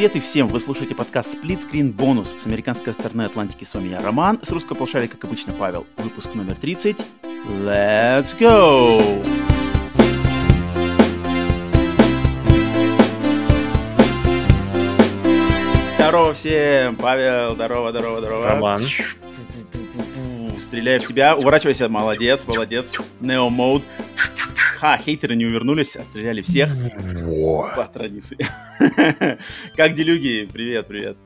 привет и всем! Вы слушаете подкаст Split Screen Bonus с американской стороны Атлантики. С вами я, Роман. С русского полушария, как обычно, Павел. Выпуск номер 30. Let's go! Здорово всем! Павел, здорово, здорово, здорово. Роман. Стреляю в тебя. Уворачивайся, молодец, молодец. Neo Mode. Ха, хейтеры не увернулись, отстреляли всех. По традиции. Как делюги? Привет, привет.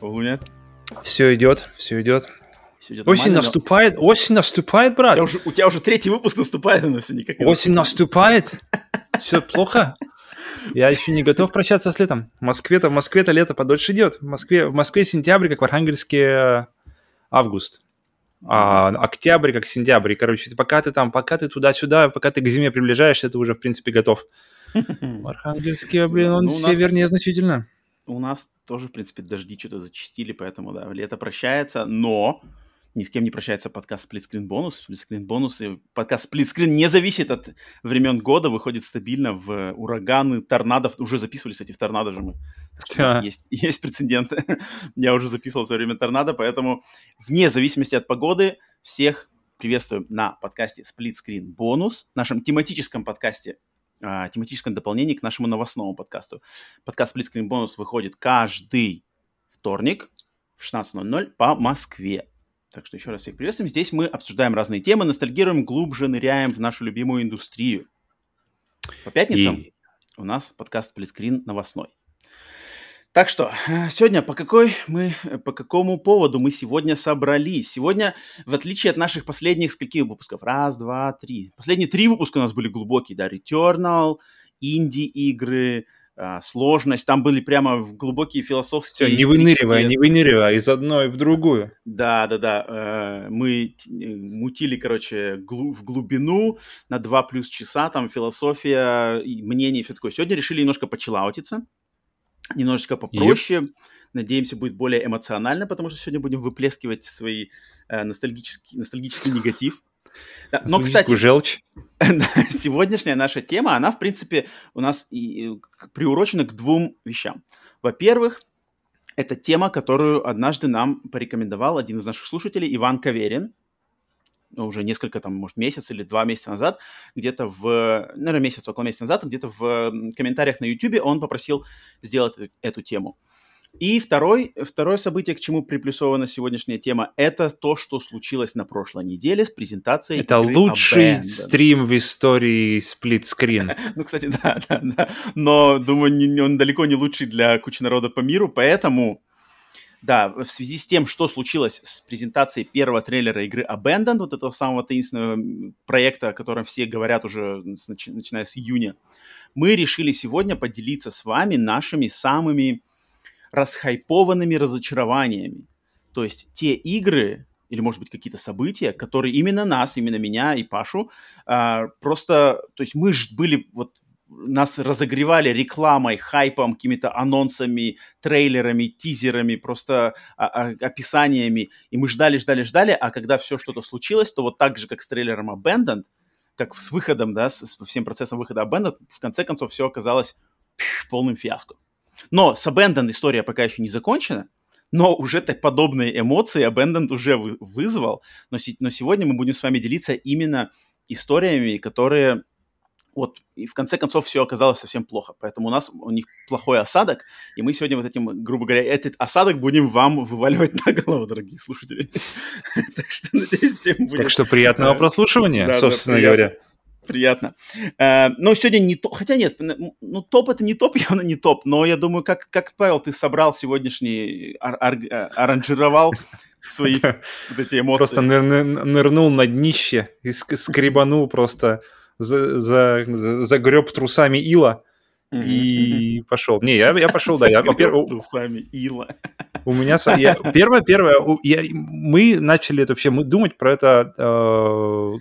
Луня? Все идет, все идет. Осень нормально, но наступает, осень наступает, У брат. тебя, уже, у тебя уже третий выпуск наступает, но все никак Осень наступает. Все плохо. Я еще не готов прощаться с летом. В Москве-то, в Москве-то лето подольше идет. В Москве, в Москве сентябрь, как в Архангельске э, август. А октябрь, как сентябрь. И, короче, ты- пока ты там, пока ты туда-сюда, пока ты к зиме приближаешься, ты уже, в принципе, готов. В Архангельске, блин, он Ну, нас- севернее значительно. У нас тоже, в принципе, дожди что-то зачистили, поэтому, да, лето прощается, но ни с кем не прощается подкаст Bonus. Split Screen Bonus и подкаст Screen не зависит от времен года, выходит стабильно в ураганы, торнадо. Уже записывались эти в торнадо же мы. Да. Есть, есть прецеденты. Я уже записывал во время торнадо, поэтому вне зависимости от погоды всех приветствую на подкасте Split Screen Bonus, нашем тематическом подкасте, а, тематическом дополнении к нашему новостному подкасту. Подкаст Split Screen Bonus выходит каждый вторник в 16.00 по Москве. Так что еще раз всех приветствуем. Здесь мы обсуждаем разные темы, ностальгируем, глубже ныряем в нашу любимую индустрию. По пятницам И у нас подкаст Screen новостной. Так что, сегодня по какой мы, по какому поводу мы сегодня собрались? Сегодня, в отличие от наших последних скольких выпусков, раз, два, три. Последние три выпуска у нас были глубокие, да, Returnal, инди-игры, а, сложность, там были прямо глубокие философские... все, не исторические- не выныривай из одной в другую. да, да, да. э, Мы э, мутили, короче, в глубину на 2 плюс часа, там философия, мнение и все такое. Сегодня решили немножко почелаутиться, немножечко попроще. Надеемся, будет более эмоционально, потому что сегодня будем выплескивать свои э, ностальгический, ностальгический негатив. Да, Но, кстати, желчь. сегодняшняя наша тема, она, в принципе, у нас и, к- приурочена к двум вещам. Во-первых, это тема, которую однажды нам порекомендовал один из наших слушателей, Иван Каверин, уже несколько, там, может, месяц или два месяца назад, где-то в, наверное, месяц, около месяца назад, где-то в комментариях на YouTube он попросил сделать э- эту тему. И второй, второе событие, к чему приплюсована сегодняшняя тема, это то, что случилось на прошлой неделе с презентацией Это лучший Abandoned. стрим в истории сплитскрин. Ну, кстати, да, да, да. Но, думаю, не- он далеко не лучший для кучи народа по миру, поэтому, да, в связи с тем, что случилось с презентацией первого трейлера игры Abandoned, вот этого самого таинственного проекта, о котором все говорят уже начи- начиная с июня, мы решили сегодня поделиться с вами нашими самыми расхайпованными разочарованиями. То есть те игры, или, может быть, какие-то события, которые именно нас, именно меня и Пашу, а, просто, то есть мы ж были, вот нас разогревали рекламой, хайпом, какими-то анонсами, трейлерами, тизерами, просто а, а, описаниями, и мы ждали, ждали, ждали, а когда все что-то случилось, то вот так же, как с трейлером Abandoned, как с выходом, да, с, всем процессом выхода Abandoned, в конце концов все оказалось пф, полным фиаско. Но с Abandoned история пока еще не закончена, но уже так подобные эмоции Abandoned уже вы- вызвал. Но, но сегодня мы будем с вами делиться именно историями, которые вот, и в конце концов все оказалось совсем плохо. Поэтому у нас у них плохой осадок, и мы сегодня вот этим, грубо говоря, этот осадок будем вам вываливать на голову, дорогие слушатели. Так что, надеюсь, всем будет Так что приятного Да. прослушивания, Да, собственно говоря. Приятно. Э, Ну, сегодня не топ, хотя нет, ну, топ это не топ, явно не топ, но я думаю, как, как Павел, ты собрал сегодняшний, ар- ар- э, аранжировал свои вот эти эмоции. Просто ныр- ныр- нырнул на днище и ск- скребанул просто, за, за, за- загреб трусами ила и пошел. Не, я, я пошел, да. Я, во-первых, трусами ила. у меня... я- Первое, первое, я- мы начали это вообще мы думать про это, э,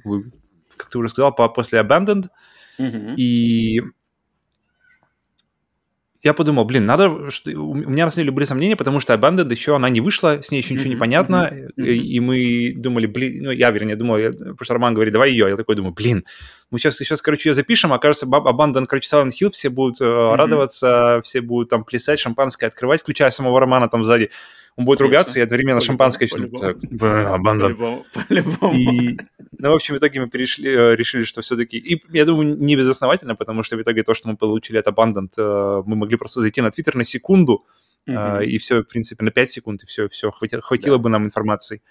как ты уже сказал, по- после Abandoned, Мгм. И я подумал, блин, надо, что... у меня на самом деле были сомнения, потому что Abandoned еще, она не вышла, с ней еще ничего не понятно, и, мы думали, блин, ну, я, вернее, думал, я, потому что Роман говорит, давай ее, я такой думаю, блин, мы сейчас, сейчас, короче, ее запишем, окажется, Abandoned, короче, Silent Hill, все будут mm-hmm. радоваться, все будут там плясать, шампанское открывать, включая самого Романа там сзади, он будет Конечно. ругаться, и одновременно по шампанское еще. Абандон. И, ну, в общем, в итоге мы перешли, э, решили, что все-таки... И я думаю, не безосновательно, потому что в итоге то, что мы получили от Abundant, э, мы могли просто зайти на Твиттер на секунду, Uh-huh. и все, в принципе, на 5 секунд, и все, все, хватило, хватило да. бы нам информации.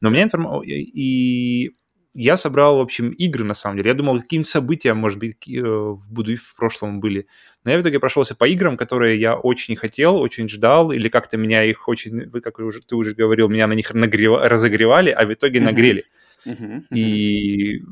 Но у меня информация... И я собрал, в общем, игры, на самом деле. Я думал, какие события, может быть, э, буду и в прошлом были. Но я в итоге прошелся по играм, которые я очень хотел, очень ждал, или как-то меня их очень, как уже, ты уже говорил, меня на них нагрев... разогревали, а в итоге нагрели. Uh-huh. И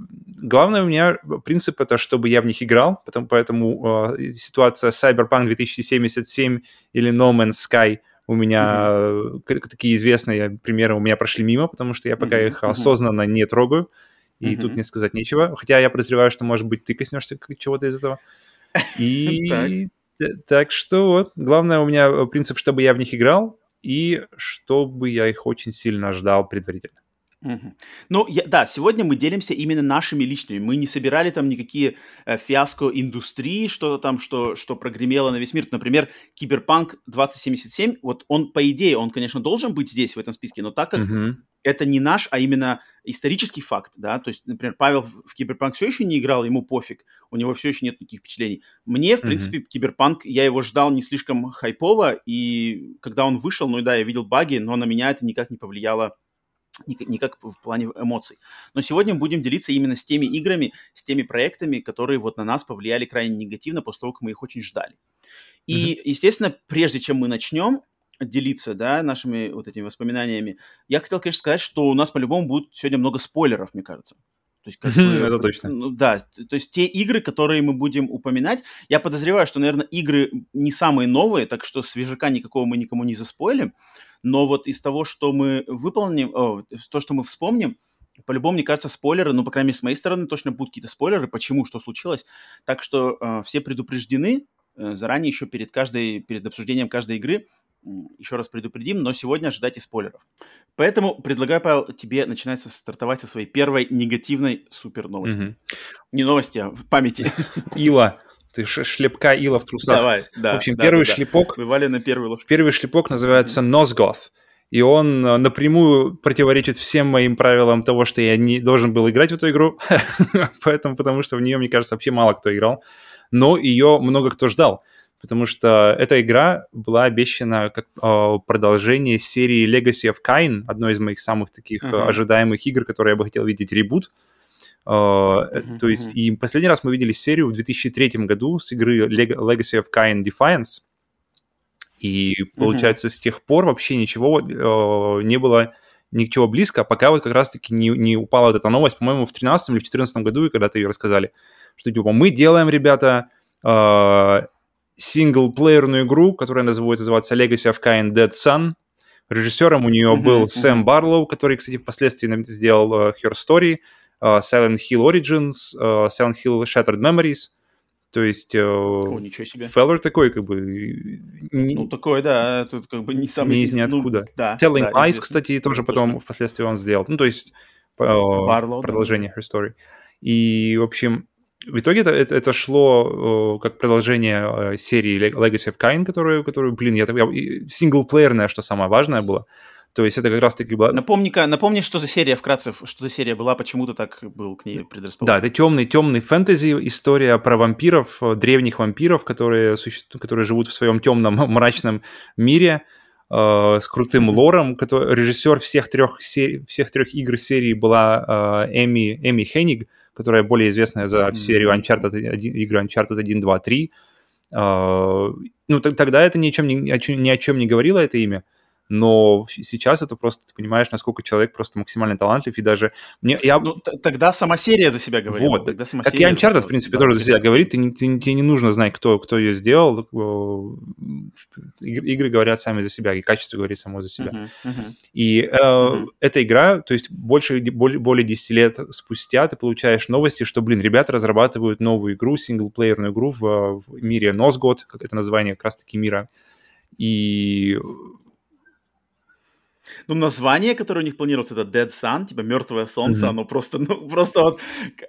главное у меня принцип это, чтобы я в них играл, потому, поэтому э, ситуация Cyberpunk 2077 или No Man's Sky у меня mm-hmm. такие известные примеры у меня прошли мимо, потому что я пока mm-hmm. их осознанно не трогаю. И mm-hmm. тут мне сказать нечего. Хотя я подозреваю, что, может быть, ты коснешься чего-то из этого. И так что вот, главное у меня э, принцип, чтобы я в них играл, и чтобы я их очень сильно ждал предварительно. Угу. Ну, я, да, сегодня мы делимся именно нашими личными. Мы не собирали там никакие э, фиаско индустрии, что-то там, что, что прогремело на весь мир. Например, Киберпанк 2077, вот он, по идее, он, конечно, должен быть здесь, в этом списке, но так как угу. это не наш, а именно исторический факт, да, то есть, например, Павел в, в Киберпанк все еще не играл, ему пофиг, у него все еще нет никаких впечатлений. Мне, в угу. принципе, Киберпанк, я его ждал не слишком хайпово, и когда он вышел, ну да, я видел баги, но на меня это никак не повлияло никак в плане эмоций. Но сегодня мы будем делиться именно с теми играми, с теми проектами, которые вот на нас повлияли крайне негативно после того, как мы их очень ждали. И, mm-hmm. естественно, прежде чем мы начнем делиться, да, нашими вот этими воспоминаниями, я хотел, конечно, сказать, что у нас по-любому будет сегодня много спойлеров, мне кажется. То есть, как бы, Это точно. Ну, да, то есть те игры, которые мы будем упоминать, я подозреваю, что, наверное, игры не самые новые, так что свежака никакого мы никому не заспойлим, но вот из того, что мы выполним, о, то, что мы вспомним, по-любому, мне кажется, спойлеры, ну, по крайней мере, с моей стороны, точно будут какие-то спойлеры, почему, что случилось. Так что э, все предупреждены э, заранее, еще перед каждой, перед обсуждением каждой игры, э, еще раз предупредим, но сегодня ожидайте спойлеров. Поэтому предлагаю, Павел, тебе начинать стартовать со своей первой негативной супер новости. Mm-hmm. Не новости, а памяти. Ила ты шлепка ила в трусах. Давай, да. В общем, да, первый да, шлепок... Бывали на первый ложку. Первый шлепок называется Носгоth. И он э, напрямую противоречит всем моим правилам того, что я не должен был играть в эту игру. Поэтому, потому что в нее, мне кажется, вообще мало кто играл. Но ее много кто ждал. Потому что эта игра была обещана как э, продолжение серии Legacy of Kain, одной из моих самых таких uh-huh. ожидаемых игр, которые я бы хотел видеть ребут. Uh, то есть, и последний раз мы видели серию в 2003 году с игры Legacy of Kain Defiance. И получается, с тех пор вообще ничего uh, не было ничего близко, пока вот как раз-таки не, не упала вот эта новость, по-моему, в 13 или в 14 году, и когда-то ее рассказали, что типа мы делаем, ребята, uh, синглплеерную игру, которая будет называться Legacy of Kain Dead Sun. Режиссером у нее был Сэм Барлоу, который, кстати, впоследствии сделал uh, Her Story. Uh, Silent Hill Origins, uh, Silent Hill Shattered Memories. То есть uh, О, ничего себе. Феллер такой, как бы... Не, ну, такой, да, тут как бы не самый... Не из ниоткуда. Ну, да, Telling да, Eyes, кстати, тоже потом точно. впоследствии он сделал. Ну, то есть Барлоу, продолжение да. Her Story. И, в общем, в итоге это, это, это шло как продолжение серии Legacy of Kain, которую, которую блин, я, я синглплеерная, что самое важное было. То есть это как раз-таки была... Напомни-ка, напомни, что за серия вкратце, что за серия была, почему ты так был к ней предрасположен. Да, это темный, темный фэнтези, история про вампиров, э, древних вампиров, которые, существуют, которые живут в своем темном, мрачном мире, э, с крутым лором. Который, режиссер всех трех, сер... всех трех игр серии была э, Эми, Эми Хенниг, которая более известная за серию Uncharted, игры Uncharted 1, 2, 3. Э, ну, тогда это ни о чем ни, ни о чем не говорило, это имя. Но сейчас это просто, ты понимаешь, насколько человек просто максимально талантлив, и даже... Мне, я... Ну, тогда сама серия за себя говорит. Вот, тогда сама как и Uncharted, в принципе, да, тоже за себя говорит, ты, ты, тебе не нужно знать, кто, кто ее сделал, игры говорят сами за себя, и качество говорит само за себя. Uh-huh, uh-huh. И э, uh-huh. эта игра, то есть больше, более, более 10 лет спустя ты получаешь новости, что, блин, ребята разрабатывают новую игру, синглплеерную игру в, в мире Носгод, как это название как раз-таки мира, и ну, название, которое у них планировалось, это Dead Sun, типа Мертвое Солнце, mm-hmm. оно просто, ну, просто вот,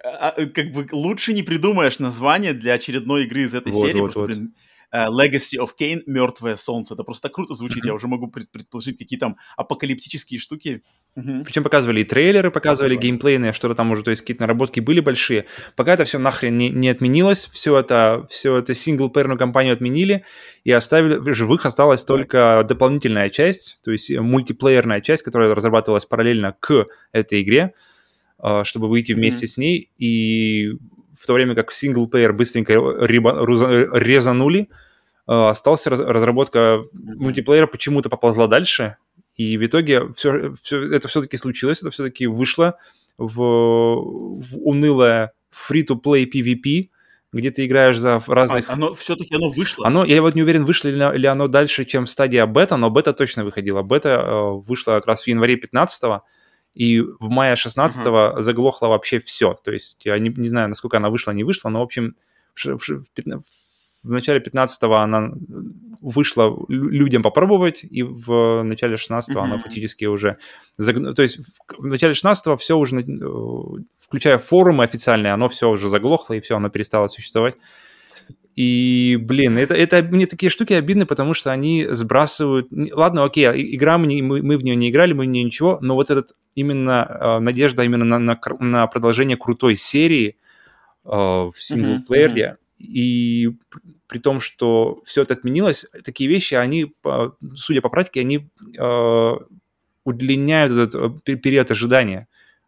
а, как бы лучше не придумаешь название для очередной игры из этой вот, серии. Вот, просто, вот. Блин, Legacy of Kane, Мертвое Солнце. Это просто круто звучит. Я уже могу предположить, какие там апокалиптические штуки Угу. Причем показывали и трейлеры, показывали да, геймплейные, что-то там уже, то есть какие-то наработки были большие. Пока это все нахрен не, не отменилось, все это, все это синглплеерную кампанию отменили и оставили, в живых осталась только дополнительная часть, то есть мультиплеерная часть, которая разрабатывалась параллельно к этой игре, а, чтобы выйти вместе mm-hmm. с ней. И в то время как синглплеер быстренько резанули, а, остался разработка мультиплеера почему-то поползла дальше, и в итоге все, все это все-таки случилось, это все-таки вышло в, в унылое free-to-play PvP, где ты играешь за разных... А, оно все-таки оно вышло? Оно, я вот не уверен, вышло ли, ли оно дальше, чем стадия бета, но бета точно выходила. Бета э, вышла как раз в январе 15 и в мае 16 uh-huh. заглохло вообще все. То есть я не, не знаю, насколько она вышла, не вышла, но, в общем, в, в, в, в начале 15-го она вышла людям попробовать, и в начале 16-го mm-hmm. она фактически уже... Заг... То есть в начале 16-го все уже, э, включая форумы официальные, оно все уже заглохло, и все, оно перестало существовать. И, блин, это, это мне такие штуки обидны, потому что они сбрасывают... Ладно, окей, а игра, мы, мы, мы в нее не играли, мы в нее ничего, но вот этот именно э, надежда именно на, на, на продолжение крутой серии э, в синглплеере, mm-hmm и при том, что все это отменилось, такие вещи, они, судя по практике, они э, удлиняют этот э, период ожидания.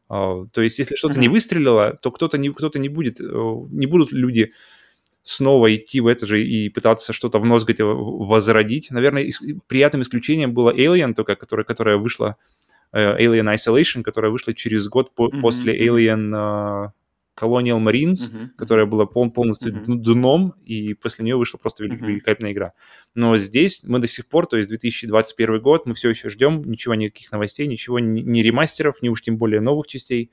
Э, то есть, если что-то mm-hmm. не выстрелило, то кто-то не, кто-то не будет, не будут люди снова идти в это же и пытаться что-то в нос возродить. Наверное, ис- приятным исключением было Alien, только, которая, которая вышла, Alien Isolation, которая вышла через год по- mm-hmm. после Alien Colonial Marines, uh-huh. которая была пол- полностью uh-huh. дном, и после нее вышла просто велик- uh-huh. великолепная игра. Но здесь мы до сих пор, то есть 2021 год, мы все еще ждем, ничего, никаких новостей, ничего, ни, ни ремастеров, ни уж тем более новых частей.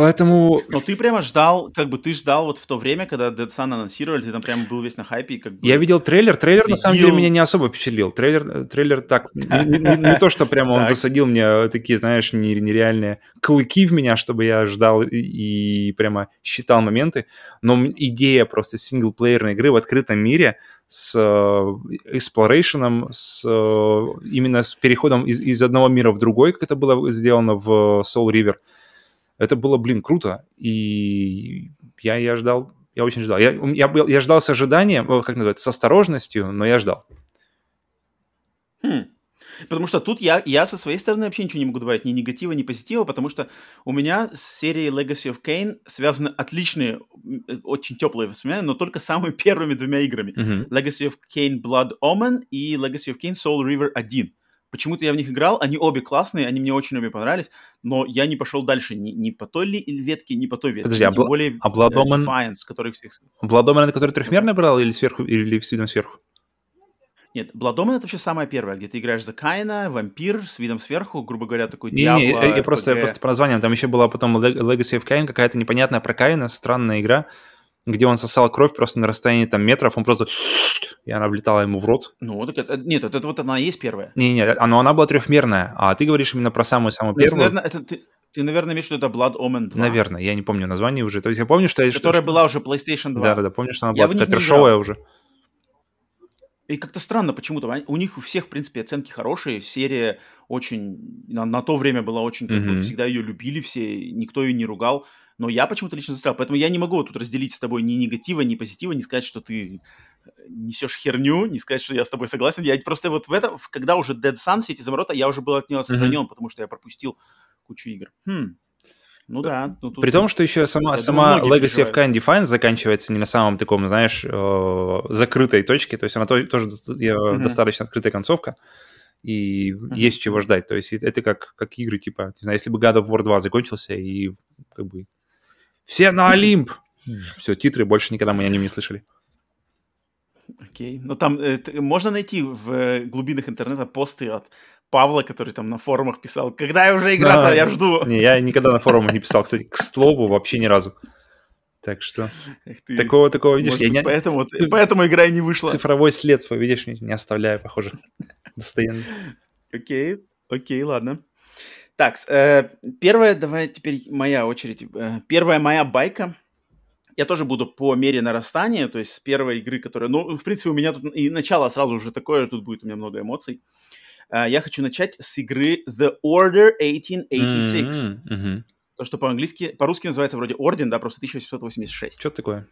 Поэтому... Но ты прямо ждал, как бы ты ждал вот в то время, когда Dead Sun анонсировали, ты там прямо был весь на хайпе. как бы Я видел трейлер, трейлер следил... на самом деле меня не особо впечатлил. Трейлер, трейлер так, не, не, не то, что прямо он засадил мне такие, знаешь, нереальные клыки в меня, чтобы я ждал и прямо считал моменты, но идея просто синглплеерной игры в открытом мире с exploration, с именно с переходом из, из одного мира в другой, как это было сделано в Soul River, это было, блин, круто. И я, я ждал, я очень ждал. Я, я, я ждал с ожиданием, как называется, с осторожностью, но я ждал. Хм. Потому что тут я, я со своей стороны вообще ничего не могу добавить, ни негатива, ни позитива, потому что у меня с серией Legacy of Kane связаны отличные, э, очень теплые воспоминания, но только самыми первыми двумя играми. Mm-hmm. Legacy of Kane Blood Omen и Legacy of Kane Soul River 1. Почему-то я в них играл, они обе классные, они мне очень обе понравились, но я не пошел дальше ни, ни по той ли ветке, ни по той ветке. Подожди, а, тем более а Blood э. Defiance, который всех... Blood Omen это который трехмерный брал или сверху, или с видом сверху? Нет, Omen это вообще самая первая, где ты играешь за Каина, вампир с видом сверху, грубо говоря, такой не, Диабло. Не, я просто, просто по названиям, там еще была потом Legacy of Kain, какая-то непонятная про Каина, странная игра, где он сосал кровь просто на расстоянии там метров, он просто... И она влетала ему в рот. Ну, так это, нет, это, это вот она и есть первая. Не, не, но она была трехмерная, а ты говоришь именно про самую-самую ну, первую. Наверное, это, ты, ты, наверное, имеешь в виду это Blood Omen 2. Наверное, я не помню название уже. То есть я помню, что... Которая что, была уже PlayStation 2. Да-да-да, помню, что она была такая трешовая уже. И как-то странно почему-то. У них у всех, в принципе, оценки хорошие. Серия очень... На, на то время была очень... Как mm-hmm. бы, всегда ее любили все, никто ее не ругал но я почему-то лично застрял. Поэтому я не могу тут разделить с тобой ни негатива, ни позитива, не сказать, что ты э, несешь херню, не сказать, что я с тобой согласен. Я просто вот в этом, когда уже Dead Sun, все эти заворота, я уже был от него отстранен, mm-hmm. потому что я пропустил кучу игр. Хм. Ну да. Ну, тут, При том, что еще сама, сама Legacy of Kind Defiance заканчивается не на самом таком, знаешь, э, закрытой точке, то есть она тоже mm-hmm. достаточно открытая концовка. и mm-hmm. есть чего ждать. То есть это как, как игры, типа, не знаю, если бы God of War 2 закончился, и как бы все на Олимп! Все, титры больше никогда мы о нем не слышали. Окей. Okay. Ну там э, можно найти в э, глубинах интернета посты от Павла, который там на форумах писал, когда я уже игра а, я жду. Не, я никогда на форумах не писал, кстати, к слову, вообще ни разу. Так что ты, такого, такого, видишь, может, я не... Поэтому, ты, поэтому игра и не вышла. Цифровой след свой, видишь, не, не оставляю, похоже, постоянно. Окей, окей, ладно. Так, э, первая, давай теперь моя очередь. Э, первая моя байка. Я тоже буду по мере нарастания, то есть с первой игры, которая... Ну, в принципе, у меня тут и начало сразу уже такое, тут будет у меня много эмоций. Э, я хочу начать с игры The Order 1886. Mm-hmm. Mm-hmm. То, что по-английски, по-русски называется вроде Орден, да, просто 1886. Что такое?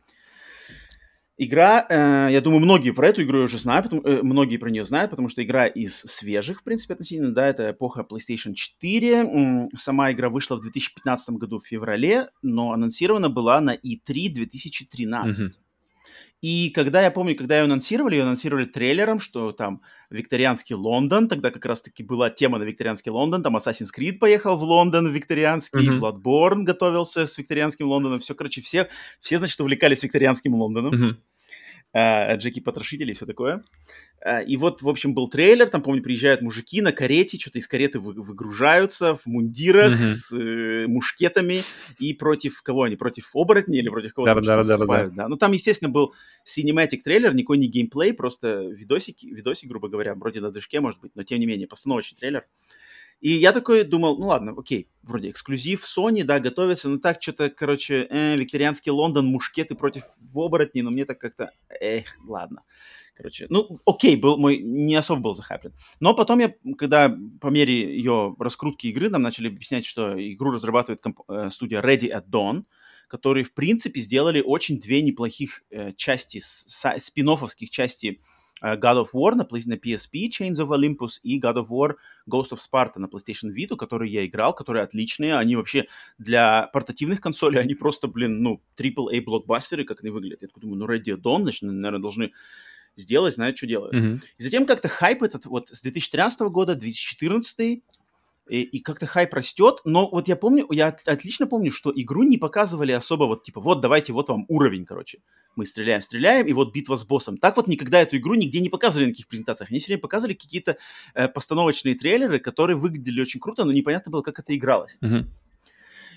Игра, э, я думаю, многие про эту игру уже знают, потому, э, многие про нее знают, потому что игра из свежих, в принципе, относительно, да, это эпоха PlayStation 4. Сама игра вышла в 2015 году в феврале, но анонсирована была на E3 2013. Mm-hmm. И когда я помню, когда ее анонсировали, ее анонсировали трейлером, что там викторианский Лондон, тогда как раз-таки была тема на викторианский Лондон, там Assassin's Creed поехал в Лондон викторианский, mm-hmm. Bloodborne готовился с викторианским Лондоном, все, короче, все, все, значит, увлекались викторианским Лондоном. Mm-hmm. Э, Джеки Потрошители и все такое. Э, и вот, в общем, был трейлер, там, помню, приезжают мужики на карете, что-то из кареты вы, выгружаются в мундирах mm-hmm. с э, мушкетами, и против кого они? Против оборотней или против кого-то? Да, да, да, да, да. Ну, там, естественно, был cinematic трейлер, никакой не геймплей, просто видосик, видосик, грубо говоря, вроде на движке, может быть, но, тем не менее, постановочный трейлер. Uh, и я такой думал, ну ладно, окей, вроде эксклюзив Sony, да, готовится, но так что-то, короче, э, викторианский Лондон, мушкеты против оборотней, но мне так как-то, эх, ладно. Короче, ну, окей, был мой, не особо был захайплен. Но потом я, когда по мере ее раскрутки игры нам начали объяснять, что игру разрабатывает комп- э, студия Ready at Dawn, которые, в принципе, сделали очень две неплохих э, части, спин части God of War на, PSP, Chains of Olympus, и God of War Ghost of Sparta на PlayStation Vita, которые я играл, которые отличные. Они вообще для портативных консолей, они просто, блин, ну, AAA блокбастеры, как они выглядят. Я думаю, ну, Ready Dawn, значит, наверное, должны сделать, знают, что делают. Mm-hmm. И затем как-то хайп этот вот с 2013 года, 2014 и, и как-то хайп растет, но вот я помню, я отлично помню, что игру не показывали особо вот типа, вот давайте, вот вам уровень, короче. Мы стреляем, стреляем, и вот битва с боссом. Так вот никогда эту игру нигде не показывали на каких презентациях. Они все время показывали какие-то э, постановочные трейлеры, которые выглядели очень круто, но непонятно было, как это игралось. Uh-huh.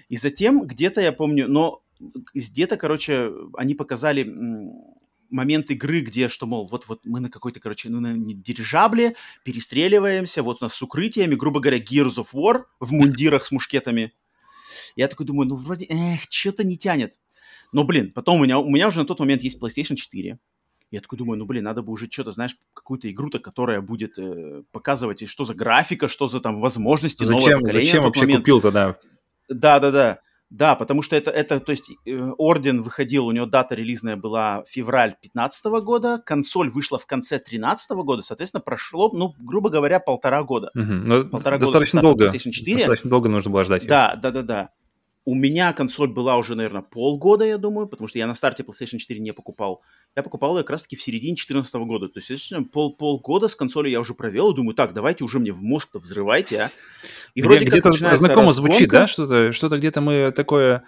И затем где-то, я помню, но где-то, короче, они показали момент игры, где, что, мол, вот-вот мы на какой-то, короче, ну, на дирижабле перестреливаемся, вот у нас с укрытиями, грубо говоря, Gears of War в мундирах с мушкетами. Я такой думаю, ну, вроде, эх, что-то не тянет. Но, блин, потом у меня, у меня уже на тот момент есть PlayStation 4. Я такой думаю, ну, блин, надо бы уже что-то, знаешь, какую-то игру-то, которая будет э, показывать, что за графика, что за там возможности, Зачем, зачем вообще момент. купил тогда? Да-да-да. Да, потому что это, это то есть, э, Орден выходил, у него дата релизная была февраль 2015 года, консоль вышла в конце 2013 года, соответственно, прошло, ну, грубо говоря, полтора года. Угу. Ну, полтора достаточно года долго. PlayStation 4. Достаточно долго нужно было ждать. Да, да, да, да. У меня консоль была уже, наверное, полгода, я думаю, потому что я на старте PlayStation 4 не покупал. Я покупал ее как раз-таки в середине 2014 года. То есть, пол, полгода с консолью я уже провел и думаю, так, давайте уже мне в мозг-то взрывайте, а. И вроде где-то знакомо звучит, да, что-то, что-то где-то мы такое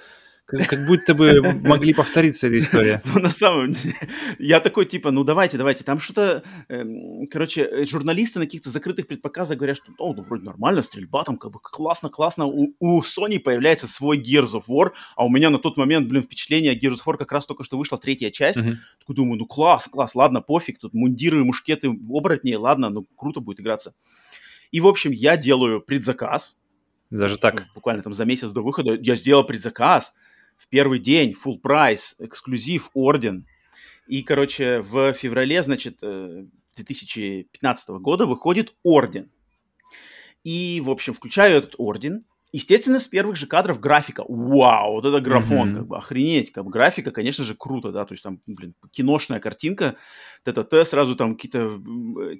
как, как будто бы могли повториться эта история. Ну, на самом деле, я такой, типа, ну, давайте, давайте. Там что-то, эм, короче, э, журналисты на каких-то закрытых предпоказах говорят, что, ну, вроде нормально, стрельба там, как бы, классно, классно. У, у Sony появляется свой Gears of War, а у меня на тот момент, блин, впечатление, Gears of War как раз только что вышла третья часть. Uh-huh. Такой думаю, ну, класс, класс, ладно, пофиг, тут мундиры, мушкеты, оборотни, ладно, ну, круто будет играться. И, в общем, я делаю предзаказ. Даже так? Буквально там за месяц до выхода я сделал предзаказ в первый день, full прайс, эксклюзив, орден. И, короче, в феврале, значит, 2015 э, года выходит орден. И, в общем, включаю этот орден, Естественно, с первых же кадров графика. Вау, вот это графон, Мгм. как бы охренеть. Как бы графика, конечно же, круто, да. То есть там, блин, киношная картинка. ТТТ, сразу там какие-то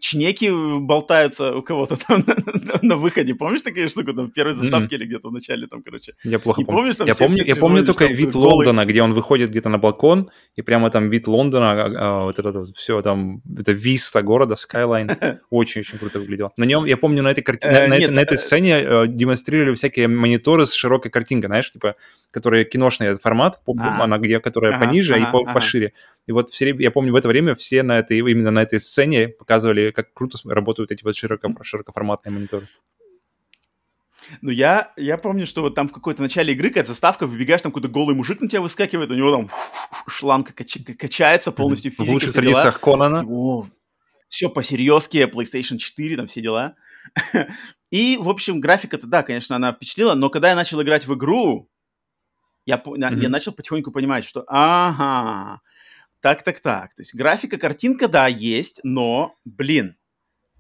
чнеки болтаются у кого-то там на, на- на выходе. Помнишь такие штуки там в первой заставке или где-то в начале там, короче? Я плохо Не помню. помнишь, там я все- помню, все я помню только там вид голый- Лондона, где он выходит где-то на балкон, и прямо там вид Лондона, а, а, вот это все там, это виста города, Skyline. Очень-очень круто выглядело. На нем, я помню, на этой, карти- Э, на этой э, сцене э, демонстрировали всякие мониторы с широкой картинкой, знаешь, типа, которые киношный формат, А. она где, которая Ага, пониже и ага, по- ага. пошире. И вот все, я помню, в это время все на этой, именно на этой сцене показывали, как круто работают эти вот широко, широкоформатные мониторы. Ну, я, я помню, что вот там в какой-то начале игры какая-то заставка, выбегаешь, там какой-то голый мужик на тебя выскакивает, у него там шланг кач- качается полностью, В физика, лучших все дела. традициях Конана. О, все по-серьезки, PlayStation 4, там все дела. И, в общем, графика-то, да, конечно, она впечатлила, но когда я начал играть в игру, я, на- я начал потихоньку понимать, что ага, так-так-так. То есть графика, картинка, да, есть, но, блин,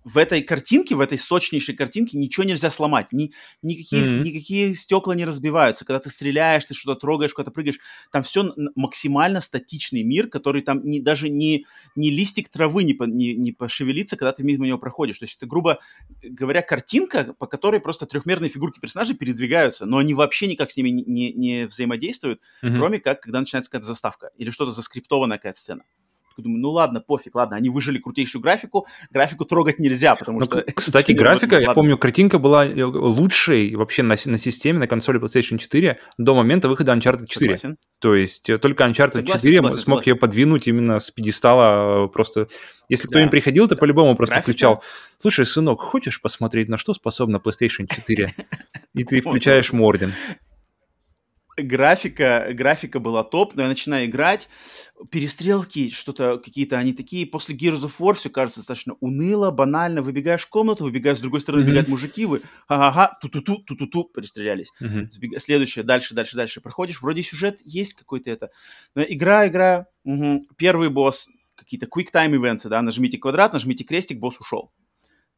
в этой картинке, в этой сочнейшей картинке ничего нельзя сломать. Ни, никакие, Мгм. никакие стекла не разбиваются. Когда ты стреляешь, ты что-то трогаешь, куда-то прыгаешь, там все максимально статичный мир, который там не, даже не, ни листик травы не, по- не, не пошевелится, когда ты мимо него проходишь. То есть это, грубо говоря, картинка, по которой просто трехмерные фигурки персонажей передвигаются, но они вообще никак с ними не, не- не взаимодействуют, Мгм. кроме как, когда начинается какая-то заставка или что-то заскриптованная какая-то сцена. Думаю, ну ладно, пофиг, ладно, они выжили крутейшую графику, графику трогать нельзя, потому Ну, что... кстати, графика, я помню, картинка была э, лучшей вообще на, на системе, на консоли PlayStation 4 до момента выхода Uncharted 4. Согласен. То есть э, только Uncharted Согласен, 4 согласен, смог согласен. ее подвинуть именно с пьедестала э, просто... Если кто Да, не приходил, то по-любому просто Графика. включал. Слушай, сынок, хочешь посмотреть, на что способна PlayStation 4? И ты включаешь вот, Мордин. Графика, графика была топ, но я начинаю играть, перестрелки, что-то какие-то, они такие, после Gears of War все кажется достаточно уныло, банально, выбегаешь в комнату, выбегаешь с другой стороны, Мгм. выбегают мужики, вы, ага-ага, ту-ту-ту, ту-ту-ту, перестрелялись. Сбега- Следующее, дальше, дальше, дальше проходишь, вроде сюжет есть какой-то это, но игра, игра, мгм, первый босс, какие-то quick time events, да, нажмите квадрат, нажмите крестик, босс ушел.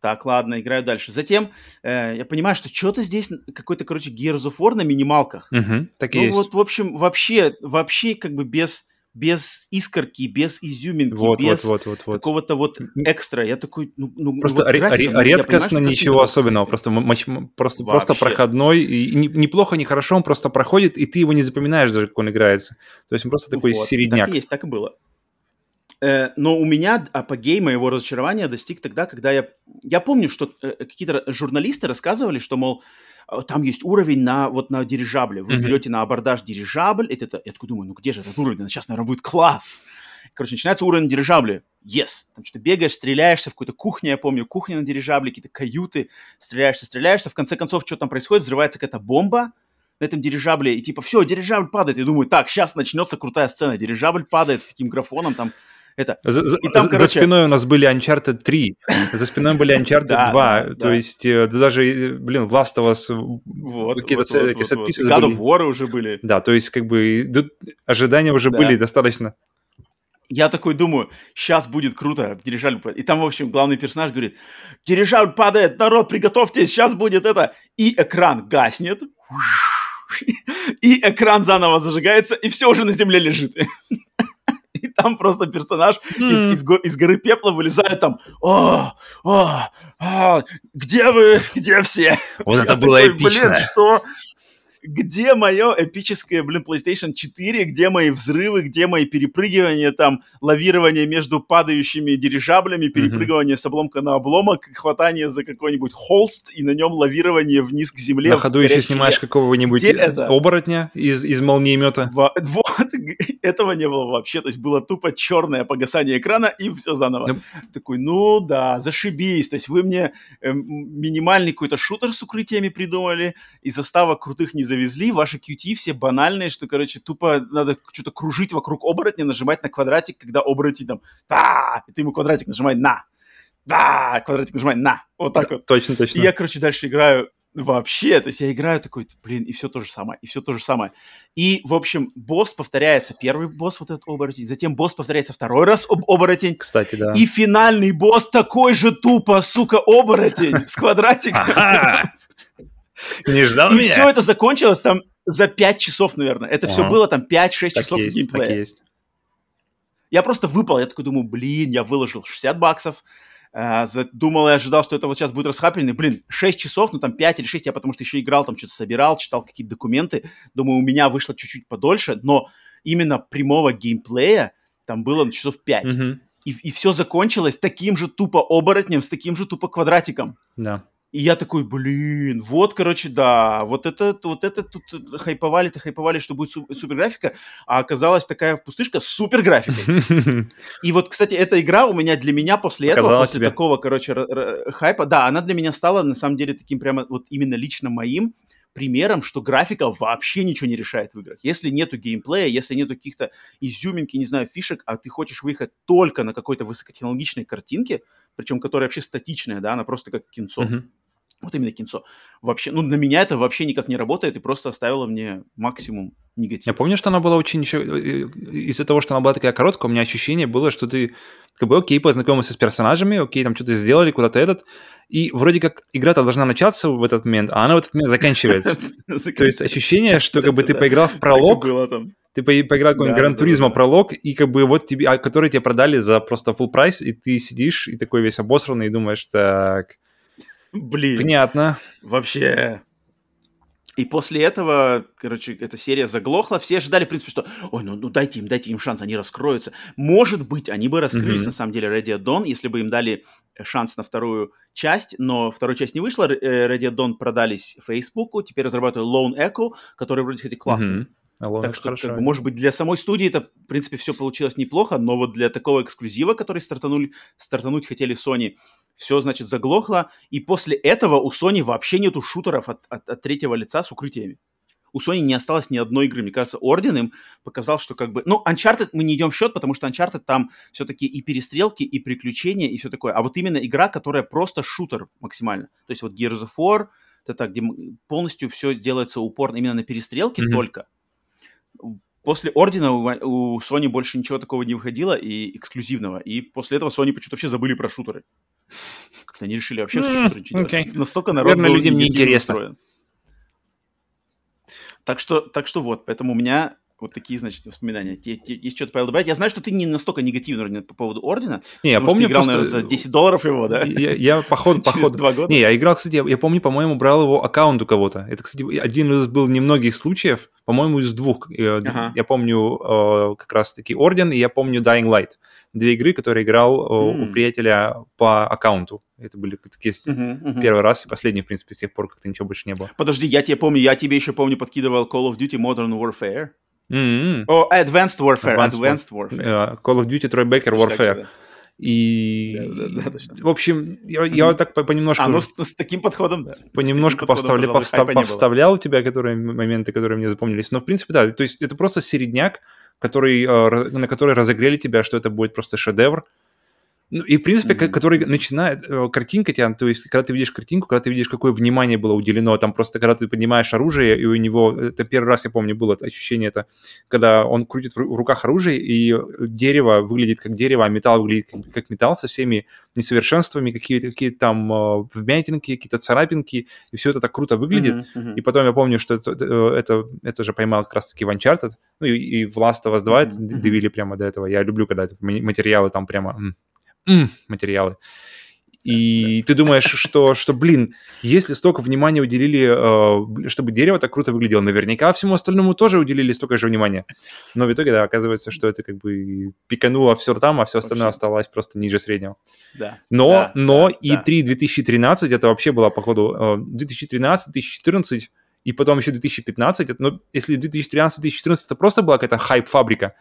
Так, ладно, играю дальше. Затем э, я понимаю, что что-то здесь какой-то, короче, Gears of War на минималках. Мгм, Так Ну есть. вот, в общем, вообще, вообще как бы без, без искорки, без изюминки, Вот, без вот, вот, вот. какого-то вот экстра. Я такой, ну, ну Просто вот графика, ну, понимаю, редкостно картинка ничего особенного, просто, м- мач- м- просто, просто проходной, и ни, ни плохо, ни хорошо, он просто проходит, и ты его не запоминаешь даже, как он играется. То есть он просто такой Вот, середняк. Так и есть, так и было. Э, но у меня апогей моего разочарования достиг тогда, когда я... Я помню, что э, какие-то журналисты рассказывали, что, мол, э, там есть уровень на, вот на дирижабле. Вы Мгм. берете на абордаж дирижабль, это, это- я такой думаю, ну где же этот уровень? Сейчас, наверное, будет класс. Короче, начинается уровень на дирижабле. Yes. Там что-то бегаешь, стреляешься в какой-то кухне, я помню, кухня на дирижабле, какие-то каюты, стреляешься, стреляешься. В конце концов, что там происходит? Взрывается какая-то бомба, на этом дирижабле, и типа, все, дирижабль падает. Я думаю, так, сейчас начнется крутая сцена. Дирижабль падает с таким графоном, там, это... За, И там, за- за короче- спиной у нас были Uncharted 3, за спиной были Uncharted Да, 2, да, то да. есть, э, да даже, э, блин, Last of Us, э, Вот, какие-то вот, вот, вот, вот. God of War уже были. Да, то есть, как бы, ожидания уже Да. были достаточно. Я такой думаю, сейчас будет круто, дирижабль падает. И там, в общем, главный персонаж говорит, дирижабль падает, народ, приготовьтесь, сейчас будет это. И экран гаснет. И экран заново зажигается, и все уже на земле лежит. И там просто персонаж из, из го- из горы пепла вылезает там, о, о, а, где вы, где все? Вот это было такой, Блин, эпично. что? Где мое эпическое, блин, PlayStation 4? Где мои взрывы? Где мои перепрыгивания, там, лавирование между падающими дирижаблями, перепрыгивание с обломка на обломок, хватание за какой-нибудь холст и на нем лавирование вниз к земле. На ходу еще снимаешь какого-нибудь оборотня из, из молниемета. Во- Вот, этого не было вообще. То есть было тупо черное погасание экрана и все заново. Ну. Такой, ну да, зашибись. То есть вы мне эм, минимальный какой-то шутер с укрытиями придумали, и заставок крутых не завезли. Ваши QT все банальные, что, короче, тупо надо что-то кружить вокруг оборотня, нажимать на квадратик, когда оборотень там, да, и ты ему квадратик нажимай на, да, квадратик нажимай на. Вот так вот. Точно, точно. И я, короче, дальше играю вообще, то есть я играю такой, блин, и все то же самое, и все то же самое. И, в общем, босс повторяется, первый босс вот этот оборотень, затем босс повторяется второй раз об оборотень, Кстати, да. и финальный босс такой же тупо, сука, оборотень с квадратиком. Не ждал И меня? все это закончилось там за 5 часов, наверное. Это все было там 5-6 Так часов есть, так геймплея. есть. Я просто выпал, я такой думаю, блин, я выложил 60 баксов, э, думал и ожидал, что это вот сейчас будет расхапленный. Блин, 6 часов, ну там 5 или 6, я потому что еще играл, там что-то собирал, читал какие-то документы. Думаю, у меня вышло чуть-чуть подольше, но именно прямого геймплея там было ну, часов 5. Мгм. И, все закончилось таким же тупо оборотнем, с таким же тупо квадратиком. Да. И я такой, блин, вот, короче, да, вот это, вот это тут хайповали-то хайповали, что будет су- супер графика, а оказалась такая пустышка с супер графикой. И вот, кстати, эта игра у меня для меня после этого, после тебе. такого, короче, хайпа, да, она для меня стала, на самом деле, таким прямо вот именно лично моим примером, что графика вообще ничего не решает в играх. Если нету геймплея, если нету каких-то изюминки, не знаю, фишек, а ты хочешь выехать только на какой-то высокотехнологичной картинке, причем которая вообще статичная, да, она просто как кинцо. Мгм. Вот именно кинцо. Вообще, ну, на меня это вообще никак не работает и просто оставило мне максимум негатива. Я помню, что она была очень еще... э, Из-за того, что она была такая короткая, у меня ощущение было, что ты как бы, окей, познакомился с персонажами, окей, там что-то сделали, куда-то этот, и вроде как игра-то должна начаться в этот момент, а она в этот момент заканчивается. То есть ощущение, что как бы ты поиграл в пролог, ты по- поиграл какой-нибудь Гран да. пролог, и как бы вот тебе, а, который тебе продали за просто full прайс, и ты сидишь и такой весь обосранный и думаешь, так, Блин, понятно. вообще. И после этого, короче, эта серия заглохла. Все ожидали, в принципе, что, ой, ну, ну дайте им, дайте им шанс, они раскроются. Может быть, они бы раскрылись, Мгм. на самом деле, Ready Dawn, если бы им дали шанс на вторую часть, но вторую часть не вышла. Э, Ready Dawn продались Фейсбуку, теперь разрабатывают Lone Echo, который вроде, кстати, классный. Мгм. Алло, Так это что, хорошо. как бы, может быть, для самой студии это, в принципе, все получилось неплохо, но вот для такого эксклюзива, который стартанули, стартануть хотели Sony, все, значит, заглохло. И после этого у Sony вообще нету шутеров от, от- от третьего лица с укрытиями. У Sony не осталось ни одной игры. Мне кажется, Орден им показал, что как бы... Ну, Uncharted мы не идем в счет, потому что Uncharted там все-таки и перестрелки, и приключения, и все такое. А вот именно игра, которая просто шутер максимально. То есть вот Gears of War, это так, где полностью все делается упорно именно на перестрелке Мгм. только. После Ордена у Sony больше ничего такого не выходило и эксклюзивного. И после этого Sony почему-то вообще забыли про шутеры. Как-то они решили вообще ничего окей. делать. Настолько народ был людям неинтересно. настроен. Так что, так что вот, поэтому у меня вот такие, значит, воспоминания. Есть что-то, Павел, добавить? Я знаю, что ты не настолько негативно по поводу Ордена. Не, я помню играл, просто... наверное, за 10 долларов его, да? Я, я по ходу, по Через ходу. два года? Не, я играл, кстати, я, я помню, по-моему, брал его аккаунт у кого-то. Это, кстати, один из был немногих случаев, по-моему, из двух. Э, Ага. Я помню э, как раз-таки Орден, и я помню Dying Light. Две игры, которые играл э, у приятеля по аккаунту. Это были такие Мгм, мгм. первый раз и последний, в принципе, с тех пор как-то ничего больше не было. Подожди, я тебе помню, я тебе еще помню подкидывал Call of Duty Modern Warfare. М-м. О, Advanced Warfare, Advanced Advanced, Warfare. Э, Call of Duty Troy Baker Warfare. да. И, Да, да, да, точно. в общем, я, я вот так по- понемножку... А, ну с, с таким подходом, да. С таким понемножку подходом, повставля- повста- повставлял у тебя, которые моменты, которые мне запомнились. Но в принципе, да, то есть это просто середняк, который, э, на который разогрели тебя, что это будет просто шедевр. Ну, и, в принципе, Мгм. который начинает, э, картинка тебя, то есть, когда ты видишь картинку, когда ты видишь, какое внимание было уделено, там просто, когда ты поднимаешь оружие, и у него, это первый раз, я помню, было это ощущение, это, когда он крутит в ру- в руках оружие, и дерево выглядит как дерево, а металл выглядит как, как металл, со всеми несовершенствами, какие-то какие там э, вмятинки, какие-то царапинки, и все это так круто выглядит. Мгм, мгм. И потом я помню, что это, э, это, это же поймал как раз-таки в Uncharted, ну и, и в Last of Us 2 это Мгм, д- мгм. довели прямо до этого. Я люблю, когда это ма- материалы там прямо... материалы. И ты думаешь, что, что, блин, если столько внимания уделили, э, чтобы дерево так круто выглядело, наверняка всему остальному тоже уделили столько же внимания. Но в итоге, да, оказывается, что это как бы пикануло все там, а все остальное Вообще. осталось просто ниже среднего. Да. Но, Да, но да, да. E3 2013 это вообще была, походу, э, 2013, 2014 и потом еще 2015. Это, Ну, если 2013-2014 это просто была какая-то хайп-фабрика,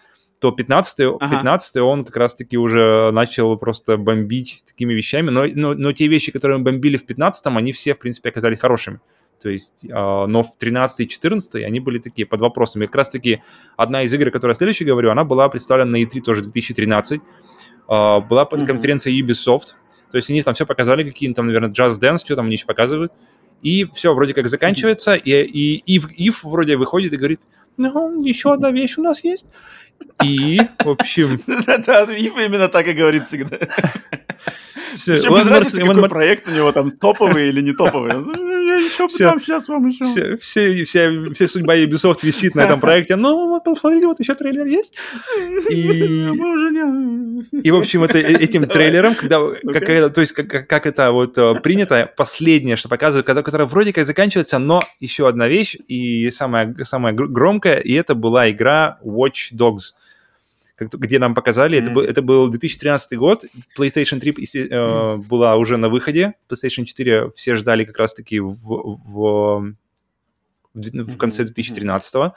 то 15 Ага. 15 он как раз-таки уже начал просто бомбить такими вещами. Но, но, но те вещи, которые мы бомбили в 15 они все, в принципе, оказались хорошими. То есть, э, но в 13 и 14 они были такие под вопросом. И как раз-таки одна из игр, которую я следующий говорю, она была представлена на E3 тоже 2013. Э, была под Мгм. конференция Ubisoft. То есть они там все показали, какие там, наверное, Just Dance, что там они еще показывают. И все вроде как заканчивается, и, и Ив, Ив вроде выходит и говорит, ну, еще одна вещь у нас есть. И, в общем, Ив именно так и говорит всегда. Причем без разницы, какой проект у него там, топовый или не топовый. Он, еще Всё. там сейчас вам еще. Все, все, вся, вся судьба Ubisoft висит на этом проекте. Ну, вот посмотрите, вот еще трейлер есть. И-. И, в общем, это, э- этим трейлером, когда, это- то есть, как, как- это вот э, принято, последнее, что показывают, которое вроде как заканчивается, но еще одна вещь, и самая, самая гр- громкая, и это была игра Watch Dogs, где нам показали, это, Мгм. был, это был 2013 год, PlayStation 3 если, э, была уже на выходе, PlayStation 4 все ждали как раз-таки в, в, в конце Мгм, 2013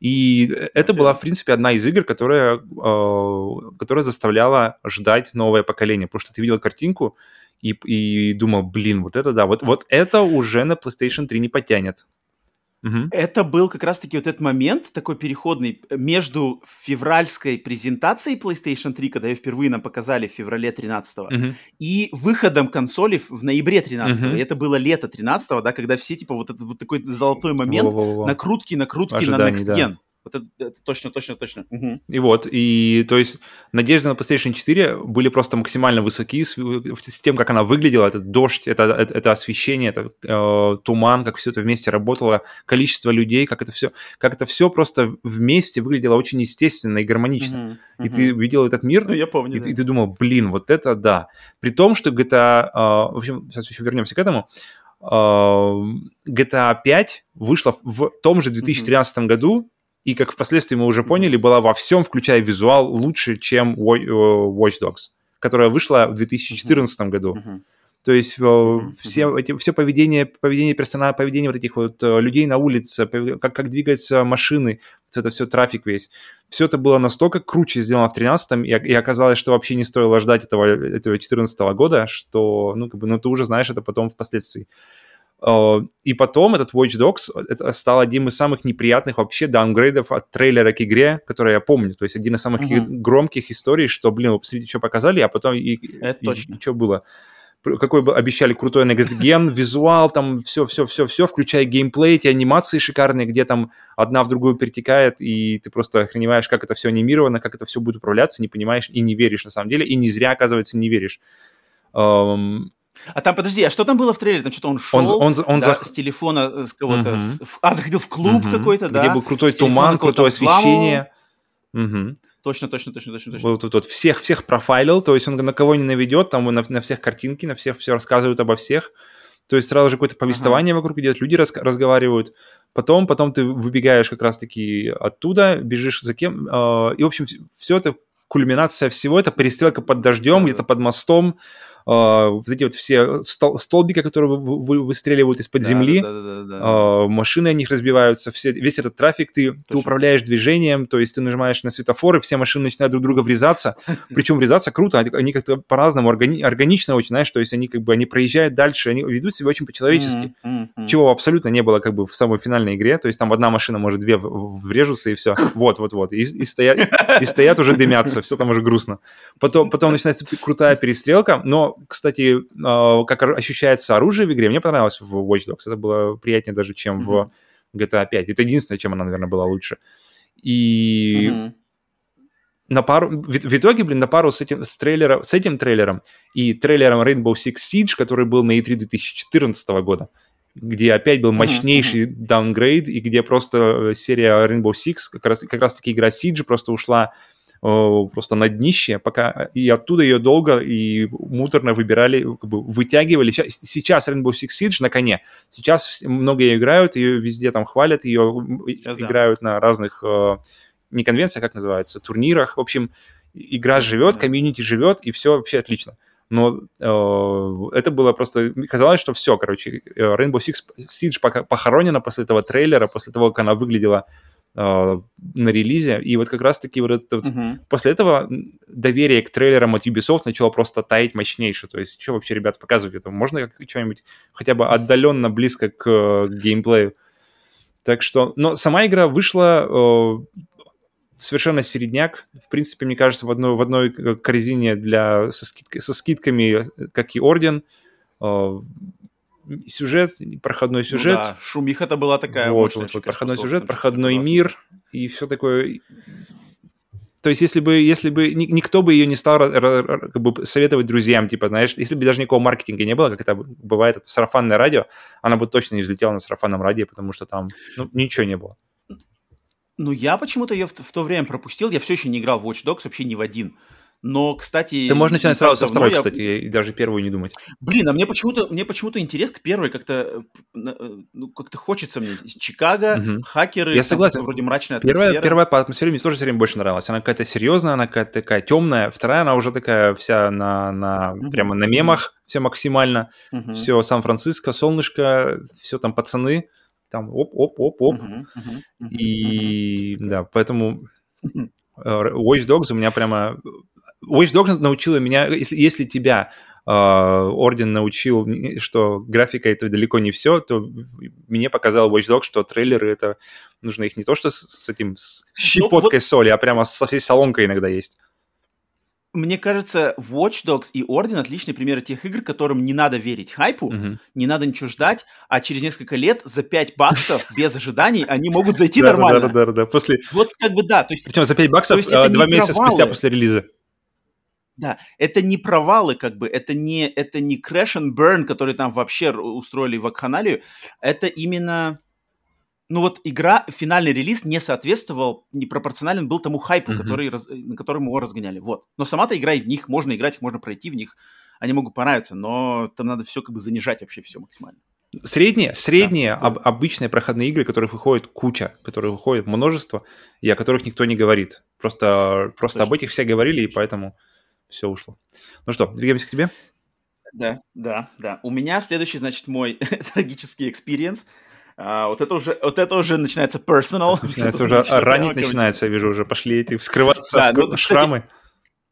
и это была, в принципе, одна из игр, которая, э, которая заставляла ждать новое поколение, потому что ты видел картинку и, и думал, блин, вот это да, вот, вот это уже на PlayStation 3 не потянет. Мгм. Это был как раз-таки вот этот момент такой переходный между февральской презентацией PlayStation 3, когда ее впервые нам показали в феврале 13 Мгм. и выходом консоли в ноябре 13 Мгм. И это было лето 13 да, когда все, типа, вот этот вот такой золотой момент, Во-во-во-во. накрутки, накрутки на Ожиданий, Next да. Вот это, это точно, точно, точно. Мгм. И вот, и то есть надежды на PlayStation 4 были просто максимально высоки с, с тем, как она выглядела, этот дождь, это, это, это освещение, это э, туман, как все это вместе работало, количество людей, как это все, как это все просто вместе выглядело очень естественно и гармонично. Мгм. И ты видел этот мир, Ну, я помню, и, да. и ты думал, блин, вот это да. При том, что GTA, э, в общем, сейчас еще вернемся к этому, э, GTA 5 вышла в том же 2013 году, и, как впоследствии мы уже поняли, была во всем, включая визуал, лучше, чем э, Watch Dogs, которая вышла в 2014 году. Мгм. То есть Мгм, все, эти, все поведение, поведение персонала, поведение вот этих вот э, людей на улице, как, как двигаются машины, это все, трафик весь. Все это было настолько круче сделано в 13-м, и, и оказалось, что вообще не стоило ждать этого, этого 14 года, что, ну, как бы, ну, ты уже знаешь это потом впоследствии. И потом этот Watch Dogs это стал одним из самых неприятных вообще даунгрейдов от трейлера к игре, который я помню. То есть один из самых Мгм. громких историй, что, блин, вы посмотрите, что показали, а потом и, Это и- точно. и что было. Какой бы обещали крутой Next Gen, визуал, там все-все-все-все, включая геймплей, эти анимации шикарные, где там одна в другую перетекает, и ты просто охреневаешь, как это все анимировано, как это все будет управляться, не понимаешь и не веришь на самом деле, и не зря, оказывается, не веришь. Эм, А там, подожди, а что там было в трейлере? Там что-то он шел Он он он да, за- с телефона э, с кого-то... Мгм. с- А, заходил в клуб мгм, какой-то, да? Где был крутой туман, крутое освещение. Мгм. Точно, точно, точно, точно, точно. Вот тут вот всех, всех профайлил, то есть он на кого не наведет, там на, на всех картинки, на всех все рассказывают обо всех. То есть сразу же какое-то повествование вокруг идет, люди раска- разговаривают. Потом, потом ты выбегаешь как раз-таки оттуда, бежишь за кем. э, и, в общем, все это, кульминация всего, это перестрелка под дождем, Да-да. где-то под мостом. Э, вот эти вот все стол- столбики, которые вы- вы- выстреливают из-под Да, земли. Да, да, да, да, да. А, машины о них разбиваются, все, весь этот трафик, ты, ты управляешь движением, то есть ты нажимаешь на светофоры, все машины начинают друг друга врезаться, причем врезаться круто, они, как-то по-разному, органи- органично очень, знаешь, то есть они как бы, они проезжают дальше, они ведут себя очень по-человечески, Мгм, мгм. чего абсолютно не было как бы в самой финальной игре, то есть там одна машина, может, две врежутся и все, вот-вот-вот, и, и стоят, и стоят уже дымятся, все там уже грустно. Потом, потом начинается крутая перестрелка, но, кстати, э, как ощущается оружие в игре, мне понравилось в Watch Dogs, это было приятнее даже, чем в GTA 5. Это единственное, чем она, наверное, была лучше. И Мгм. на пару, в, в итоге, блин, на пару с этим, с, трейлером, с этим трейлером и трейлером Rainbow Six Siege, который был на E3 2014 года, где опять был мощнейший даунгрейд, и где просто э, серия Rainbow Six, как раз, как раз таки игра Siege просто ушла просто на днище, пока и оттуда ее долго и муторно выбирали, как бы вытягивали. Сейчас, сейчас Rainbow Six Siege на коне. Сейчас ее играют, ее везде там хвалят, ее Сейчас да. играют на разных э, не конвенциях, как называется, турнирах. В общем, игра живет, Да. комьюнити живет, и все вообще отлично. Но э, это было просто... Казалось, что все, короче, э, Rainbow Six Siege похоронена после этого трейлера, после того, как она выглядела э, на релизе. И вот как раз-таки вот это вот Мгм. После этого доверие к трейлерам от Ubisoft начало просто таять мощнейше. То есть, что вообще, ребята, показывать это? Можно как- что-нибудь хотя бы отдаленно близко к э, геймплею? Так что, но сама игра вышла э, совершенно середняк. В принципе, мне кажется, в одной, в одной э, корзине для, со, скидкой- со скидками, э, как и Орден. Э, сюжет, проходной Ну сюжет. да, шумиха-то была такая вот, вот, вот, проходной сюжет, проходной мир и все такое. То есть, если бы, если бы никто бы ее не стал как бы, советовать друзьям, типа, знаешь, если бы даже никакого маркетинга не было, как это бывает, это сарафанное радио, она бы точно не взлетела на сарафанном радио, потому что там ну, ничего не было. Ну, я почему-то ее в, в то время пропустил. Я все еще не играл в Watch Dogs, вообще ни в один. Но, кстати... Ты можешь начинать сразу со второй, я... кстати, и даже первую не думать. Блин, а мне почему-то, мне почему-то интерес к первой как-то, э, ну, как-то хочется мне. Чикаго, угу. хакеры, я согласен. Там, вроде мрачная атмосфера. Первая, первая по атмосфере мне тоже все время больше нравилась. Она какая-то серьезная, она какая-то такая темная. Вторая, она уже такая вся на, на угу. прямо на мемах, все максимально. Угу. Все Сан-Франциско, солнышко, все там пацаны. Там оп-оп-оп-оп. Угу. Угу. И да, поэтому... Watch Dogs у меня прямо Watch Dogs научила меня, если, если тебя э, Орден научил, что графика это далеко не все, то мне показал Watch Dogs, что трейлеры это нужно их не то что с, с этим с щепоткой ну, вот... соли, а прямо со всей соломкой иногда есть. Мне кажется, Watch Dogs и Орден отличные примеры тех игр, которым не надо верить хайпу, uh-huh. не надо ничего ждать, а через несколько лет за 5 баксов без ожиданий они могут зайти нормально. Да, да, да, да. После... Вот как бы да. То есть, Причем за 5 баксов а, два месяца спустя после релиза. Да, это не провалы, как бы, это не, это не crash and burn, который там вообще устроили в вакханалию, это именно, ну вот игра, финальный релиз не соответствовал, не пропорционален был тому хайпу, mm-hmm. который, на котором его разгоняли, вот. Но сама-то игра, в них можно играть, их можно пройти в них, они могут понравиться, но там надо все как бы занижать вообще все максимально. Средние, средние да. об, обычные проходные игры, которых выходит куча, которые выходит множество, и о которых никто не говорит. Просто, просто об этих все говорили, и поэтому все ушло. Ну что, двигаемся к тебе? Да, да, да. У меня следующий, значит, мой трагический experience. А, вот это уже, вот это уже начинается personal. Начинается уже ранить начинается, я вижу, уже пошли эти вскрываться да, ну, шрамы.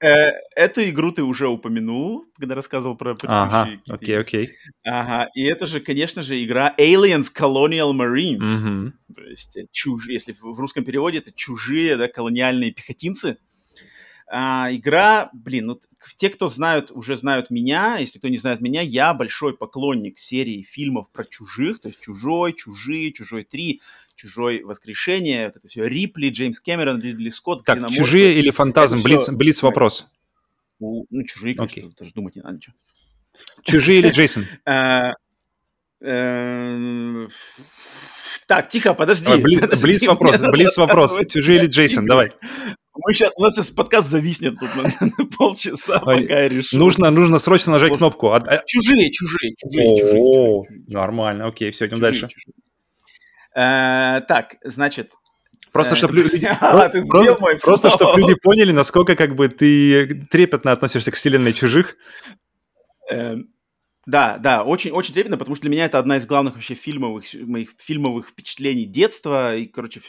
Э, эту игру ты уже упомянул, когда рассказывал про Ага, окей, окей. Ага, и это же, конечно же, игра Aliens Colonial Marines. Угу. То есть э, чужие, если в русском переводе это чужие, да, колониальные пехотинцы. А, игра, блин, ну, те, кто знают, уже знают меня, если кто не знает меня, я большой поклонник серии фильмов про чужих, то есть «Чужой», «Чужие», «Чужой 3», «Чужой воскрешение», вот это все, Рипли, Джеймс Кэмерон, Ридли Скотт, Так, Ксеноморф, «Чужие» или «Фантазм»? Блиц, все... блиц вопрос. Ну, «Чужие», конечно, okay. даже думать не надо ничего. «Чужие» или «Джейсон»? А, э, так, тихо, подожди. Блиц вопрос, блиц вопрос. Чужие или Джейсон, давай. Мы сейчас, у нас сейчас подкаст зависнет тут на, на полчаса, Ой, пока я решу. Нужно, нужно срочно нажать Сложно. кнопку. А, чужие, чужие, чужие, чужие, О, чужие. Нормально, окей, все, идем чужие, дальше. Чужие. Э, так, значит... Просто, чтобы люди... а, ты сбил мой Просто, чтобы люди поняли, насколько как бы ты трепетно относишься к вселенной чужих. Да, да, очень, очень трепетно, потому что для меня это одна из главных вообще фильмовых, моих фильмовых впечатлений детства. И, короче,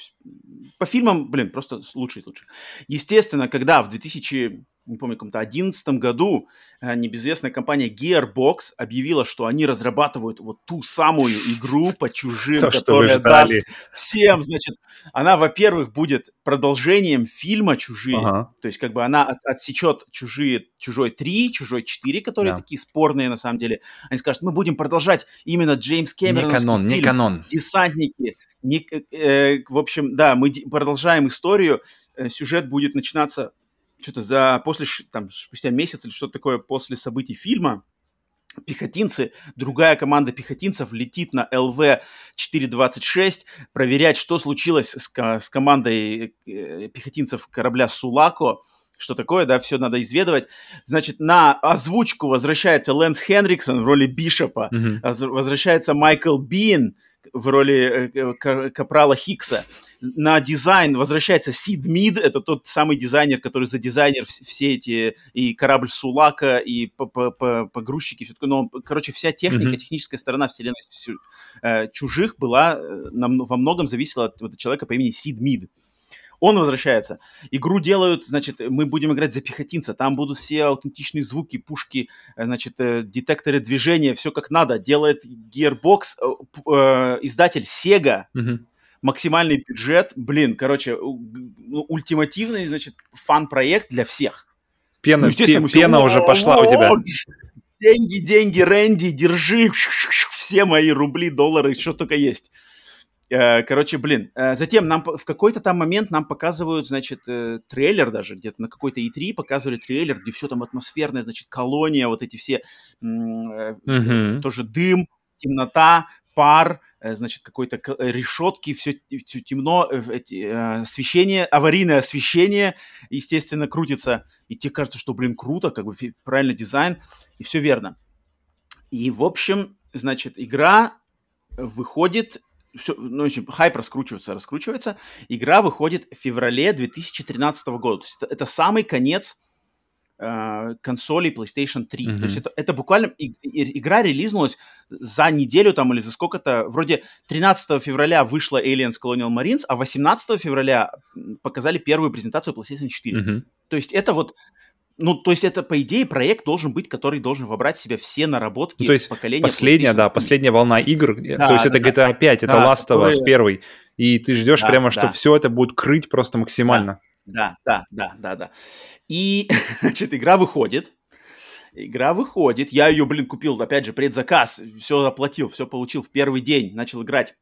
по фильмам, блин, просто лучше и лучше. Естественно, когда в 2000 не помню, в каком-то 2011 году э, небезызвестная компания Gearbox объявила, что они разрабатывают вот ту самую игру по чужим, То, которая даст всем, значит, она, во-первых, будет продолжением фильма «Чужие», ага. то есть как бы она от, отсечет «Чужие», «Чужой 3», «Чужой 4», которые да. такие спорные на самом деле. Они скажут, мы будем продолжать именно Джеймс Кэмерон. Не канон, фильм, не канон. «Десантники», не, э, в общем, да, мы продолжаем историю, э, сюжет будет начинаться что-то за после, там, спустя месяц или что-то такое после событий фильма, пехотинцы, другая команда пехотинцев летит на ЛВ-426 проверять, что случилось с, с командой э, пехотинцев корабля Сулако, что такое, да, все надо изведывать. Значит, на озвучку возвращается Лэнс Хенриксон в роли Бишопа, mm-hmm. возвращается Майкл Бин, в роли э, Капрала Хикса. На дизайн возвращается Сид Мид, это тот самый дизайнер, который за дизайнер все эти, и корабль Сулака, и погрузчики, все такое. Но, короче, вся техника, mm-hmm. техническая сторона вселенной э, чужих была, э, во многом зависела от, от человека по имени Сид Мид. Он возвращается. Игру делают, значит, мы будем играть за пехотинца. Там будут все аутентичные звуки, пушки, э, значит, э, детекторы движения, все как надо. Делает Gearbox, э, издатель Sega. Mm-hmm. Максимальный бюджет. Блин, короче, ну, ультимативный, значит, фан-проект для всех. Пена, ну, пена все, уже пошла у тебя. Деньги, деньги, Рэнди, держи все мои рубли, доллары, что только есть. Э, короче, блин, э, затем нам в какой-то там момент нам показывают, значит, э, трейлер даже, где-то на какой-то E3 показывали трейлер, где все там атмосферное, значит, колония, вот эти все, mm-hmm. тоже дым, темнота, пар, значит, какой-то решетки, все, все темно, эти, освещение, аварийное освещение, естественно, крутится, и тебе кажется, что, блин, круто, как бы правильный дизайн, и все верно. И, в общем, значит, игра выходит все, ну, общем, хайп раскручивается, раскручивается. Игра выходит в феврале 2013 года. То есть это, это самый конец э, консолей PlayStation 3. Mm-hmm. То есть это, это буквально и, и, игра релизнулась за неделю там или за сколько-то. Вроде 13 февраля вышла Aliens Colonial Marines, а 18 февраля показали первую презентацию PlayStation 4. Mm-hmm. То есть это вот ну, то есть это, по идее, проект должен быть, который должен вобрать в себя все наработки ну, то есть поколения. Последняя, да, последняя волна игр. Да, то есть да, это GTA 5, это да, Last of Us первый. И ты ждешь да, прямо, да. что все это будет крыть просто максимально. Да, да, да, да, да. И, значит, игра выходит. Игра выходит. Я ее, блин, купил, опять же, предзаказ. Все оплатил, все получил в первый день. Начал играть.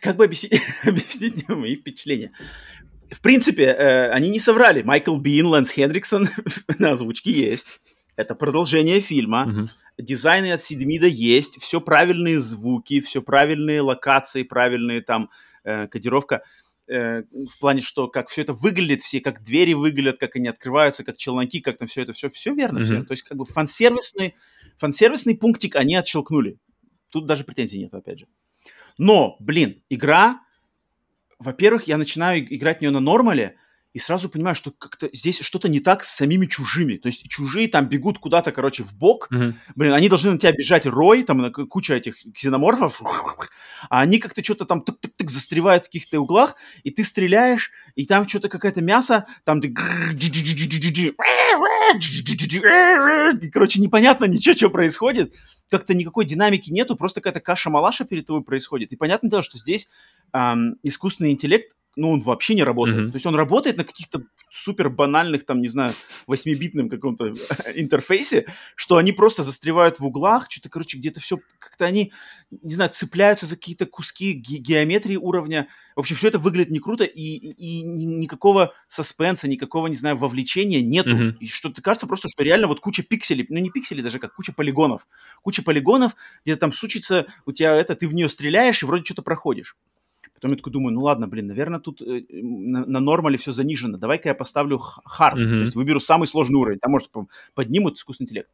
Как бы объяснить, объяснить мои впечатления? В принципе, э, они не соврали. Майкл Бин, Лэнс Хендриксон на озвучке есть. Это продолжение фильма. Mm-hmm. Дизайны от Сидмида есть. Все правильные звуки, все правильные локации, правильные там э, кодировка. Э, в плане, что как все это выглядит, все как двери выглядят, как они открываются, как челноки, как там все это, все, все верно. Mm-hmm. Все. То есть как бы фан-сервисный, фан-сервисный пунктик они отщелкнули. Тут даже претензий нет, опять же. Но, блин, игра во-первых, я начинаю играть в нее на нормале, и сразу понимаю, что как-то здесь что-то не так с самими чужими. То есть чужие там бегут куда-то, короче, в бок. Mm-hmm. Блин, они должны на тебя бежать рой, там куча этих ксеноморфов, а они как-то что-то там тык-тык-тык застревают в каких-то углах, и ты стреляешь, и там что-то какое-то мясо, там и, короче, непонятно ничего, что происходит. Как-то никакой динамики нету, просто какая-то каша-малаша перед тобой происходит. И понятное дело, что здесь эм, искусственный интеллект ну, он вообще не работает. Mm-hmm. То есть он работает на каких-то супер банальных, там, не знаю, 8-битном каком-то интерфейсе, что они просто застревают в углах, что-то, короче, где-то все, как-то они, не знаю, цепляются за какие-то куски ге- геометрии уровня. В общем, все это выглядит не круто, и, и, и никакого саспенса, никакого, не знаю, вовлечения нету. Mm-hmm. И что-то кажется просто, что реально вот куча пикселей, ну, не пикселей даже, как куча полигонов. Куча полигонов, где там сучится, у тебя это, ты в нее стреляешь, и вроде что-то проходишь. Потом я такой думаю, ну ладно, блин, наверное, тут э, на, на нормале все занижено. Давай-ка я поставлю хард, mm-hmm. то есть выберу самый сложный уровень. Там, может, поднимут искусственный интеллект.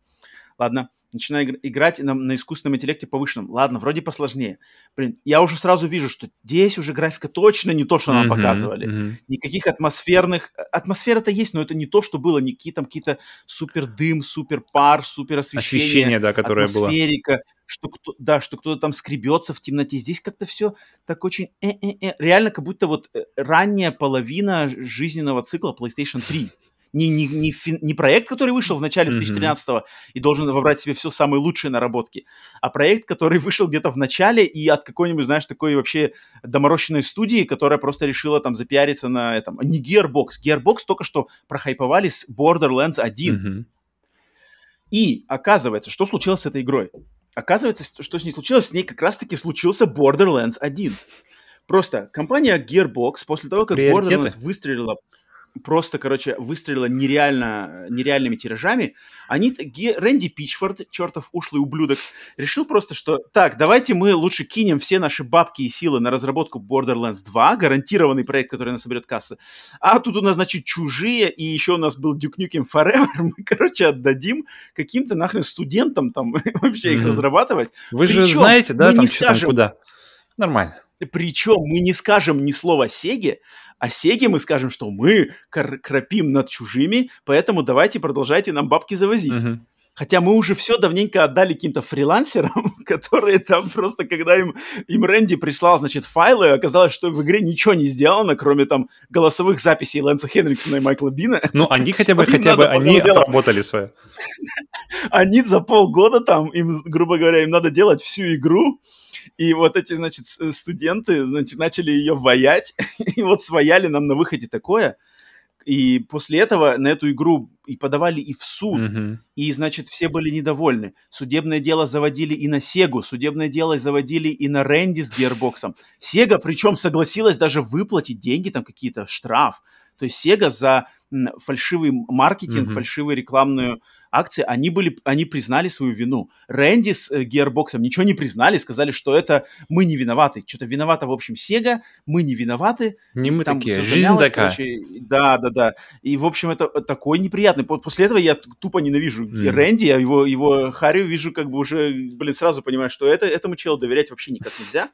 Ладно, начинаю игр- играть на, на искусственном интеллекте повышенном. Ладно, вроде посложнее. Блин, я уже сразу вижу, что здесь уже графика точно не то, что нам mm-hmm, показывали. Mm-hmm. Никаких атмосферных... Атмосфера-то есть, но это не то, что было. Никакие там какие-то супер дым, супер пар, супер освещение. Освещение, да, которое было. Что кто, да, что кто-то там скребется в темноте. Здесь как-то все так очень... Э-э-э. Реально, как будто вот э, ранняя половина жизненного цикла PlayStation 3 не, не, не, фи, не проект, который вышел в начале 2013-го и должен вобрать в себе все самые лучшие наработки, а проект, который вышел где-то в начале и от какой-нибудь, знаешь, такой вообще доморощенной студии, которая просто решила там запиариться на этом. Не Gearbox. Gearbox только что прохайповали с Borderlands 1. И оказывается, что случилось с этой игрой? Оказывается, что с ней случилось, с ней как раз-таки случился Borderlands 1. Просто компания Gearbox после того, как Borderlands выстрелила просто, короче, выстрелила нереально, нереальными тиражами, они, Рэнди Пичфорд, чертов ушлый ублюдок, решил просто, что так, давайте мы лучше кинем все наши бабки и силы на разработку Borderlands 2, гарантированный проект, который нас соберет кассы, а тут у нас, значит, чужие, и еще у нас был Duke Nukem Forever, мы, короче, отдадим каким-то нахрен студентам там вообще mm-hmm. их разрабатывать. Вы Причем, же знаете, да, там что скажем, там куда? Нормально. Причем мы не скажем ни слова Сеге, а Сеге мы скажем, что мы крапим над чужими, поэтому давайте продолжайте нам бабки завозить. Uh-huh. Хотя мы уже все давненько отдали каким-то фрилансерам, которые там просто, когда им, им Рэнди прислал, значит, файлы, оказалось, что в игре ничего не сделано, кроме там голосовых записей Лэнса Хенриксона и Майкла Бина. Ну, они хотя бы, хотя бы, они отработали свое. Они за полгода там, им, грубо говоря, им надо делать всю игру, и вот эти, значит, студенты, значит, начали ее ваять, и вот свояли нам на выходе такое. И после этого на эту игру и подавали и в суд. Мгм. И, значит, все были недовольны. Судебное дело заводили и на Сегу, судебное дело заводили и на Рэнди с Гербоксом. Сега, причем, согласилась даже выплатить деньги, там какие-то штраф. То есть Сега за фальшивый маркетинг, Мгм. фальшивую рекламную акции, они, были, они признали свою вину. Рэнди с э, Гербоксом ничего не признали, сказали, что это мы не виноваты. Что-то виновата, в общем, Сега, мы не виноваты. Не мы Там такие. Жизнь такая. короче, да, да, да. И, в общем, это такой неприятный. По- После этого я тупо ненавижу Мгм. Рэнди, я его, его Харри вижу, как бы уже, блин, сразу понимаю, что это, этому челу доверять вообще никак нельзя.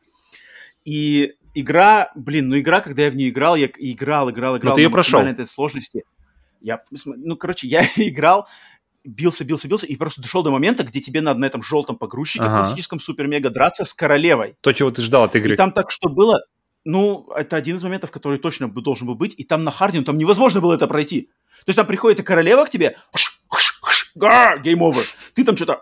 И игра, блин, ну игра, когда я в нее играл, я играл, играл, играл. ты её на прошёл. максимальной этой сложности. Я, ну, короче, я играл, бился, бился, бился, и просто дошел до момента, где тебе надо на этом желтом погрузчике, Ага. классическом супер-мега драться с королевой. То, чего ты ждал от игры. И там так что было, ну, это один из моментов, который точно должен был быть, и там на харде, ну, там невозможно было это пройти. То есть там приходит и королева к тебе, га, game over. Ты там что-то,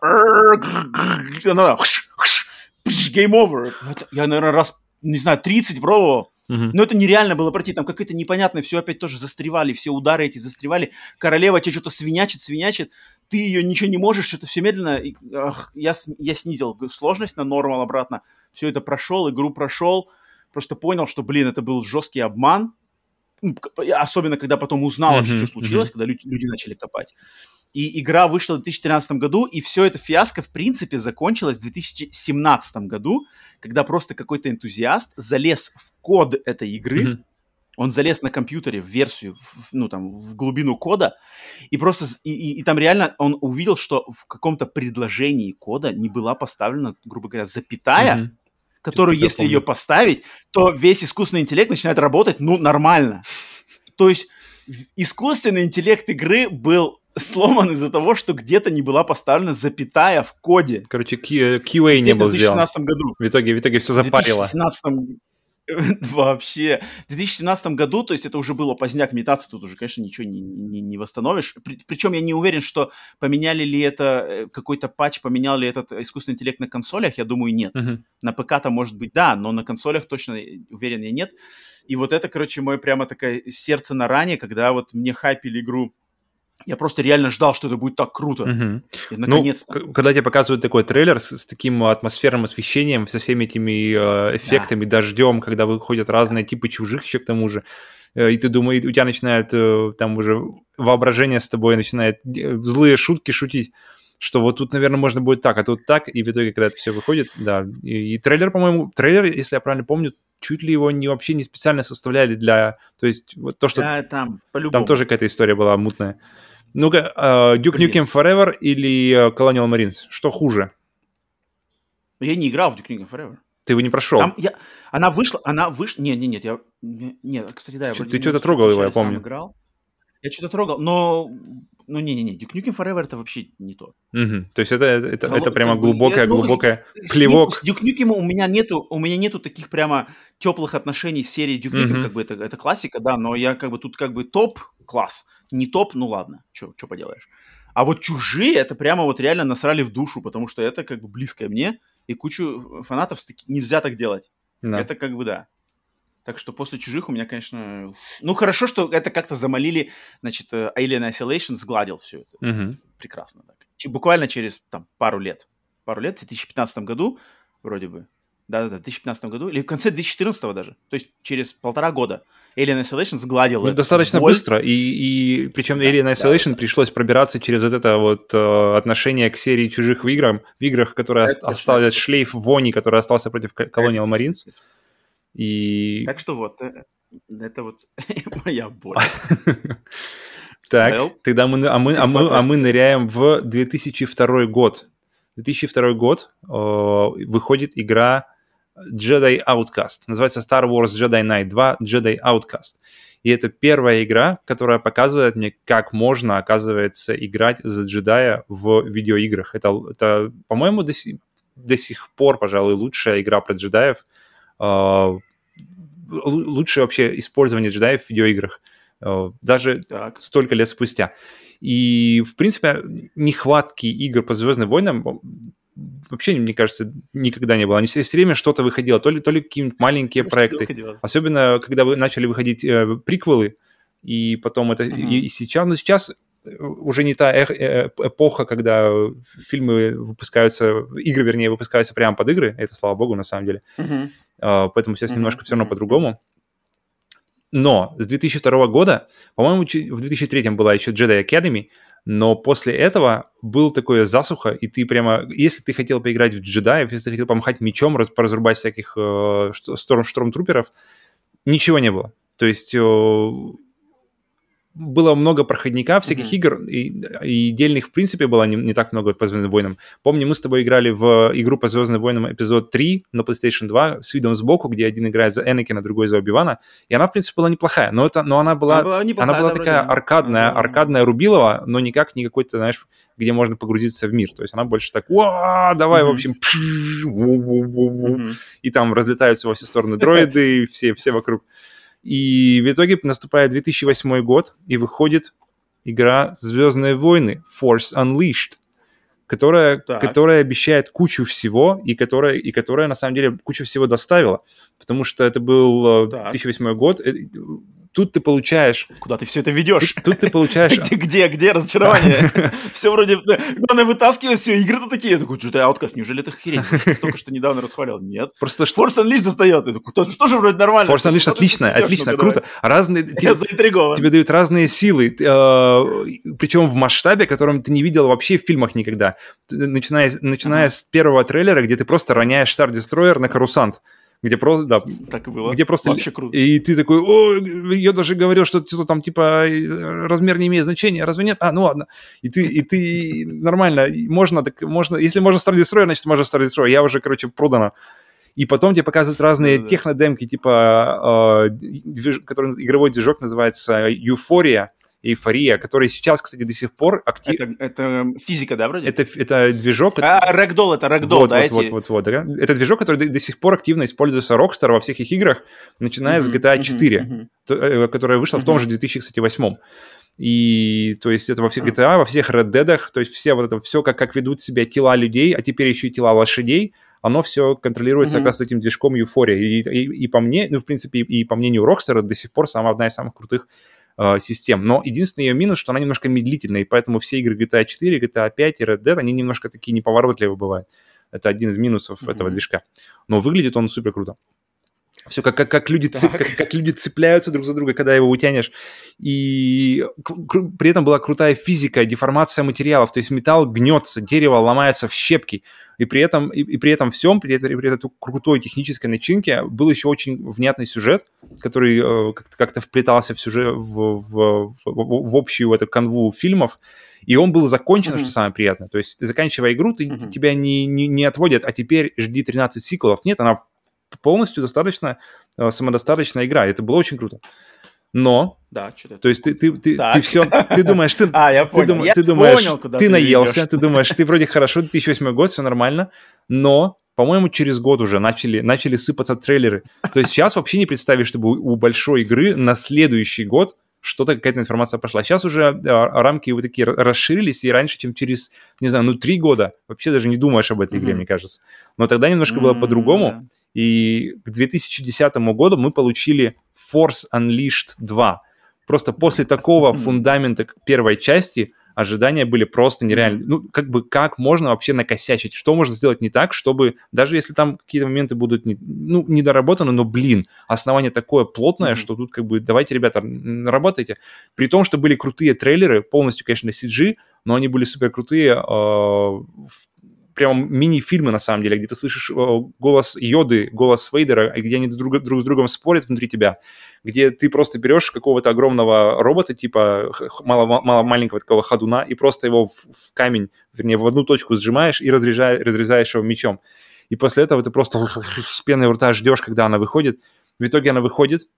game over. Ну, Я, наверное, раз, не знаю, 30 пробовал. Мгм. Но это нереально было пройти. Там какое-то непонятное, все опять тоже застревали, все удары эти застревали. Королева тебе что-то свинячит, свинячит. Ты ее ничего не можешь, что-то все медленно. И, ах, я, я снизил сложность на нормал обратно. Все это прошел, игру прошел. Просто понял, что, блин, это был жесткий обман. Особенно, когда потом узнал Мгм, что случилось, когда люди, люди начали копать. И игра вышла в 2013 году, и все это фиаско, в принципе, закончилось в 2017 году, когда просто какой-то энтузиаст залез в код этой игры, Мгм. он залез на компьютере в версию, в- ну там, в глубину кода, и просто, и, и- и там реально он увидел, что в каком-то предложении кода не была поставлена, грубо говоря, запятая, Мгм. которую, если помню. ее поставить, то весь искусственный интеллект начинает работать, ну, нормально. То есть искусственный интеллект игры был сломан из-за того, что где-то не была поставлена запятая в коде. Короче, QA не Естественно, был в сделан. 2016 году. В итоге, в итоге все В запарило. 2017 Вообще. В 2017 году, то есть это уже было поздняк метаться, тут уже, конечно, ничего не, не, не восстановишь. При- причем я не уверен, что поменяли ли это, э, какой-то патч, поменял ли этот искусственный интеллект на консолях, я думаю, нет. Мгм. На ПК-то, может быть, да, но на консолях точно, э, уверен, я нет. И вот это, короче, мое прямо такое сердце на ране, когда вот мне хайпили игру. Я просто реально ждал, что это будет так круто. Мгм. И Ну, наконец-то. к- когда тебе показывают такой трейлер с, с таким атмосферным освещением, со всеми этими э, эффектами, дождем, когда выходят разные типы чужих еще к тому же, э, и ты думаешь, у тебя начинает э, там уже воображение с тобой начинает э, злые шутки шутить, что вот тут, наверное, можно будет так, а тут так, и в итоге, когда это все выходит, да. И, и трейлер, по-моему, трейлер, если я правильно помню, чуть ли его не вообще не специально составляли для... То есть вот то, что Да, там, по-любому. там тоже какая-то история была мутная. Ну-ка, э, Duke Блин. Nukem Forever или э, Colonial Marines? Что хуже? Я не играл в Duke Nukem Forever. Ты его не прошел. Там я, она вышла, она вышла, не, не, нет, я, не- нет, кстати, да, я Ты что-то трогал его, я помню. играл. Я что-то трогал, но, ну, не-не-не, Duke Nukem Forever это вообще не то. Мгм. То есть это, это, Коло- это прямо как бы, глубокое, я- ну, глубокое С плевок. С Duke Nukem у меня нету, у меня нету таких прямо теплых отношений с серией Duke Nukem, Мгм. как бы это, это классика, да, но я как бы тут как бы топ класс, не топ, ну ладно, что поделаешь. А вот чужие это прямо вот реально насрали в душу, потому что это как бы близкое мне, и кучу фанатов таки- нельзя так делать. Да. Это как бы да. Так что после чужих у меня, конечно... Ну, хорошо, что это как-то замолили, значит, э, Alien Isolation сгладил все это. Мгм. Прекрасно так. Буквально через там, пару лет. Пару лет, в 2015 году, вроде бы. Да-да-да, в 2015 году, или в конце 2014 даже. То есть через полтора года Alien Isolation сгладил Ну, достаточно боль. быстро, и, и причем Да, Alien да, Isolation да. пришлось пробираться через вот это вот э, отношение к серии чужих в играх, в играх, которые Это ост- точно, остался это шлейф вони, который остался против Colonial Marines. И Так что вот, э, это вот моя боль. так, тогда мы, а мы, а мы, а мы ныряем в 2002 год. 2002 год э, выходит игра Jedi Outcast. Называется Star Wars Jedi Knight 2 Jedi Outcast. И это первая игра, которая показывает мне, как можно, оказывается, играть за джедая в видеоиграх. Это, это по-моему, до, си- до сих пор, пожалуй, лучшая игра про джедаев. э, лучшее вообще использование джедаев в видеоиграх. Э, даже так. столько лет спустя. И, в принципе, нехватки игр по Звездным войнам вообще, мне кажется, никогда не было. Они все, все время что-то выходило, то ли, то ли какие-нибудь маленькие проекты. Особенно, когда вы начали выходить э, приквелы, и потом это... Mm-hmm. И, и сейчас, ну, сейчас уже не та эпоха, когда фильмы выпускаются, игры, вернее, выпускаются прямо под игры, это слава богу, на самом деле. Uh-huh. Поэтому сейчас uh-huh. немножко все равно uh-huh. по-другому. Но с 2002 года, по-моему, в 2003 была еще Jedi Academy, но после этого был такое засуха, и ты прямо, если ты хотел поиграть в джедаев, если ты хотел помахать мечом, раз, поразрубать всяких э, шторм, штормтруперов, ничего не было. То есть э, было много проходника всяких mm-hmm. игр, и, и дельных, в принципе, было не, не так много по «Звездным войнам». Помню, мы с тобой играли в игру по «Звездным войнам» эпизод 3 на PlayStation 2 с видом сбоку, где один играет за Энакина, другой за Оби-Вана, и она, в принципе, была неплохая, но, это, но она была, она была, неплохая, она была такая вроде, аркадная, mm-hmm. аркадная рубилова, но никак не какой-то, знаешь, где можно погрузиться в мир. То есть она больше так, давай, mm-hmm. в общем, mm-hmm. и там разлетаются во все стороны дроиды, все, все вокруг. И в итоге наступает 2008 год, и выходит игра «Звездные войны» Force Unleashed, которая, которая обещает кучу всего, и которая, и которая на самом деле кучу всего доставила. Потому что это был э, так. 2008 год. Тут ты получаешь... Куда ты все это ведешь? Тут, ты получаешь... Где, где разочарование? Все вроде... Главное, вытаскивать все, игры-то такие. Я такой, что ты Outcast, неужели это хрень? Только что недавно расхвалял. Нет. Просто что... Force Unleashed достает. Я такой, что же вроде нормально. Force Unleashed отлично, отлично, круто. Разные... Я заинтригован. Тебе дают разные силы, э, причем в масштабе, которым ты не видел вообще в фильмах никогда. Начиная, начиная с первого трейлера, где ты просто роняешь Star Destroyer на карусант где просто, да, так и было. Где просто... Вообще круто. И ты такой, о, я даже говорил, что, что там, типа, размер не имеет значения, разве нет? А, ну ладно. И ты, и ты нормально, можно, так можно, если можно Star Destroyer, значит, можно Star Destroyer. Я уже, короче, продано. И потом тебе показывают разные да, технодемки, типа, э, движ... который игровой движок называется Euphoria, эйфория, который сейчас, кстати, до сих пор активно... Это, это физика, да, вроде? Это, это движок... А, Ragdoll, это Ragdoll, вот, да, вот, эти... вот, вот, вот, да? Это движок, который до, до сих пор активно используется Rockstar во всех их играх, начиная mm-hmm, с GTA 4, mm-hmm, mm-hmm. которая вышла mm-hmm. в том же 2008. И то есть это во всех GTA, во всех Red Dead, то есть все вот это, все, как, как ведут себя тела людей, а теперь еще и тела лошадей, оно все контролируется mm-hmm. как раз этим движком Euphoria. И, и, и по мне, ну, в принципе, и, и по мнению Rockstar, до сих пор самая одна из самых крутых э, систем. Но единственный ее минус, что она немножко медлительная, и поэтому все игры GTA 4, GTA 5 и Red Dead, они немножко такие неповоротливые бывают. Это один из минусов mm-hmm. этого движка. Но выглядит он супер круто. Все как, как, как, люди цеп, как, как люди цепляются друг за друга, когда его утянешь. И при этом была крутая физика, деформация материалов. То есть металл гнется, дерево ломается в щепки. И при этом, и, и при этом всем, при, при, при этой крутой технической начинке, был еще очень внятный сюжет, который э, как-то, вплетался в сюжет, в, в, в, в общую эту канву фильмов. И он был закончен, mm-hmm. что самое приятное. То есть, ты заканчивая игру, ты, mm-hmm. тебя не, не, не отводят, а теперь жди 13 сиквелов. Нет, она полностью достаточно э, самодостаточная игра. Это было очень круто. Но, да, что-то. То есть ты, ты, ты, ты все, ты думаешь, ты, а, я понял. ты, дум, я ты думаешь, понял, куда ты, ты наелся, ты думаешь, ты вроде хорошо, 2008 год, все нормально, но, по-моему, через год уже начали, начали сыпаться трейлеры. То есть сейчас вообще не представишь, чтобы у, у большой игры на следующий год что-то, какая-то информация пошла. Сейчас уже а, рамки вот такие расширились, и раньше, чем через, не знаю, ну, три года вообще даже не думаешь об этой mm-hmm. игре, мне кажется. Но тогда немножко mm-hmm. было по-другому. И к 2010 году мы получили Force Unleashed 2. Просто после такого фундамента первой части ожидания были просто нереальные. Ну, как бы, как можно вообще накосячить? Что можно сделать не так, чтобы, даже если там какие-то моменты будут, не, ну, недоработаны, но, блин, основание такое плотное, mm-hmm. что тут, как бы, давайте, ребята, работайте. При том, что были крутые трейлеры, полностью, конечно, CG, но они были супер крутые э, прям мини-фильмы, на самом деле, где ты слышишь э, голос Йоды, голос Вейдера, где они друг, друг с другом спорят внутри тебя, где ты просто берешь какого-то огромного робота, типа мало, мало маленького такого ходуна, и просто его в, в камень, вернее, в одну точку сжимаешь и разрезаешь, разрезаешь его мечом. И после этого ты просто с пеной рта ждешь, когда она выходит. В итоге она выходит,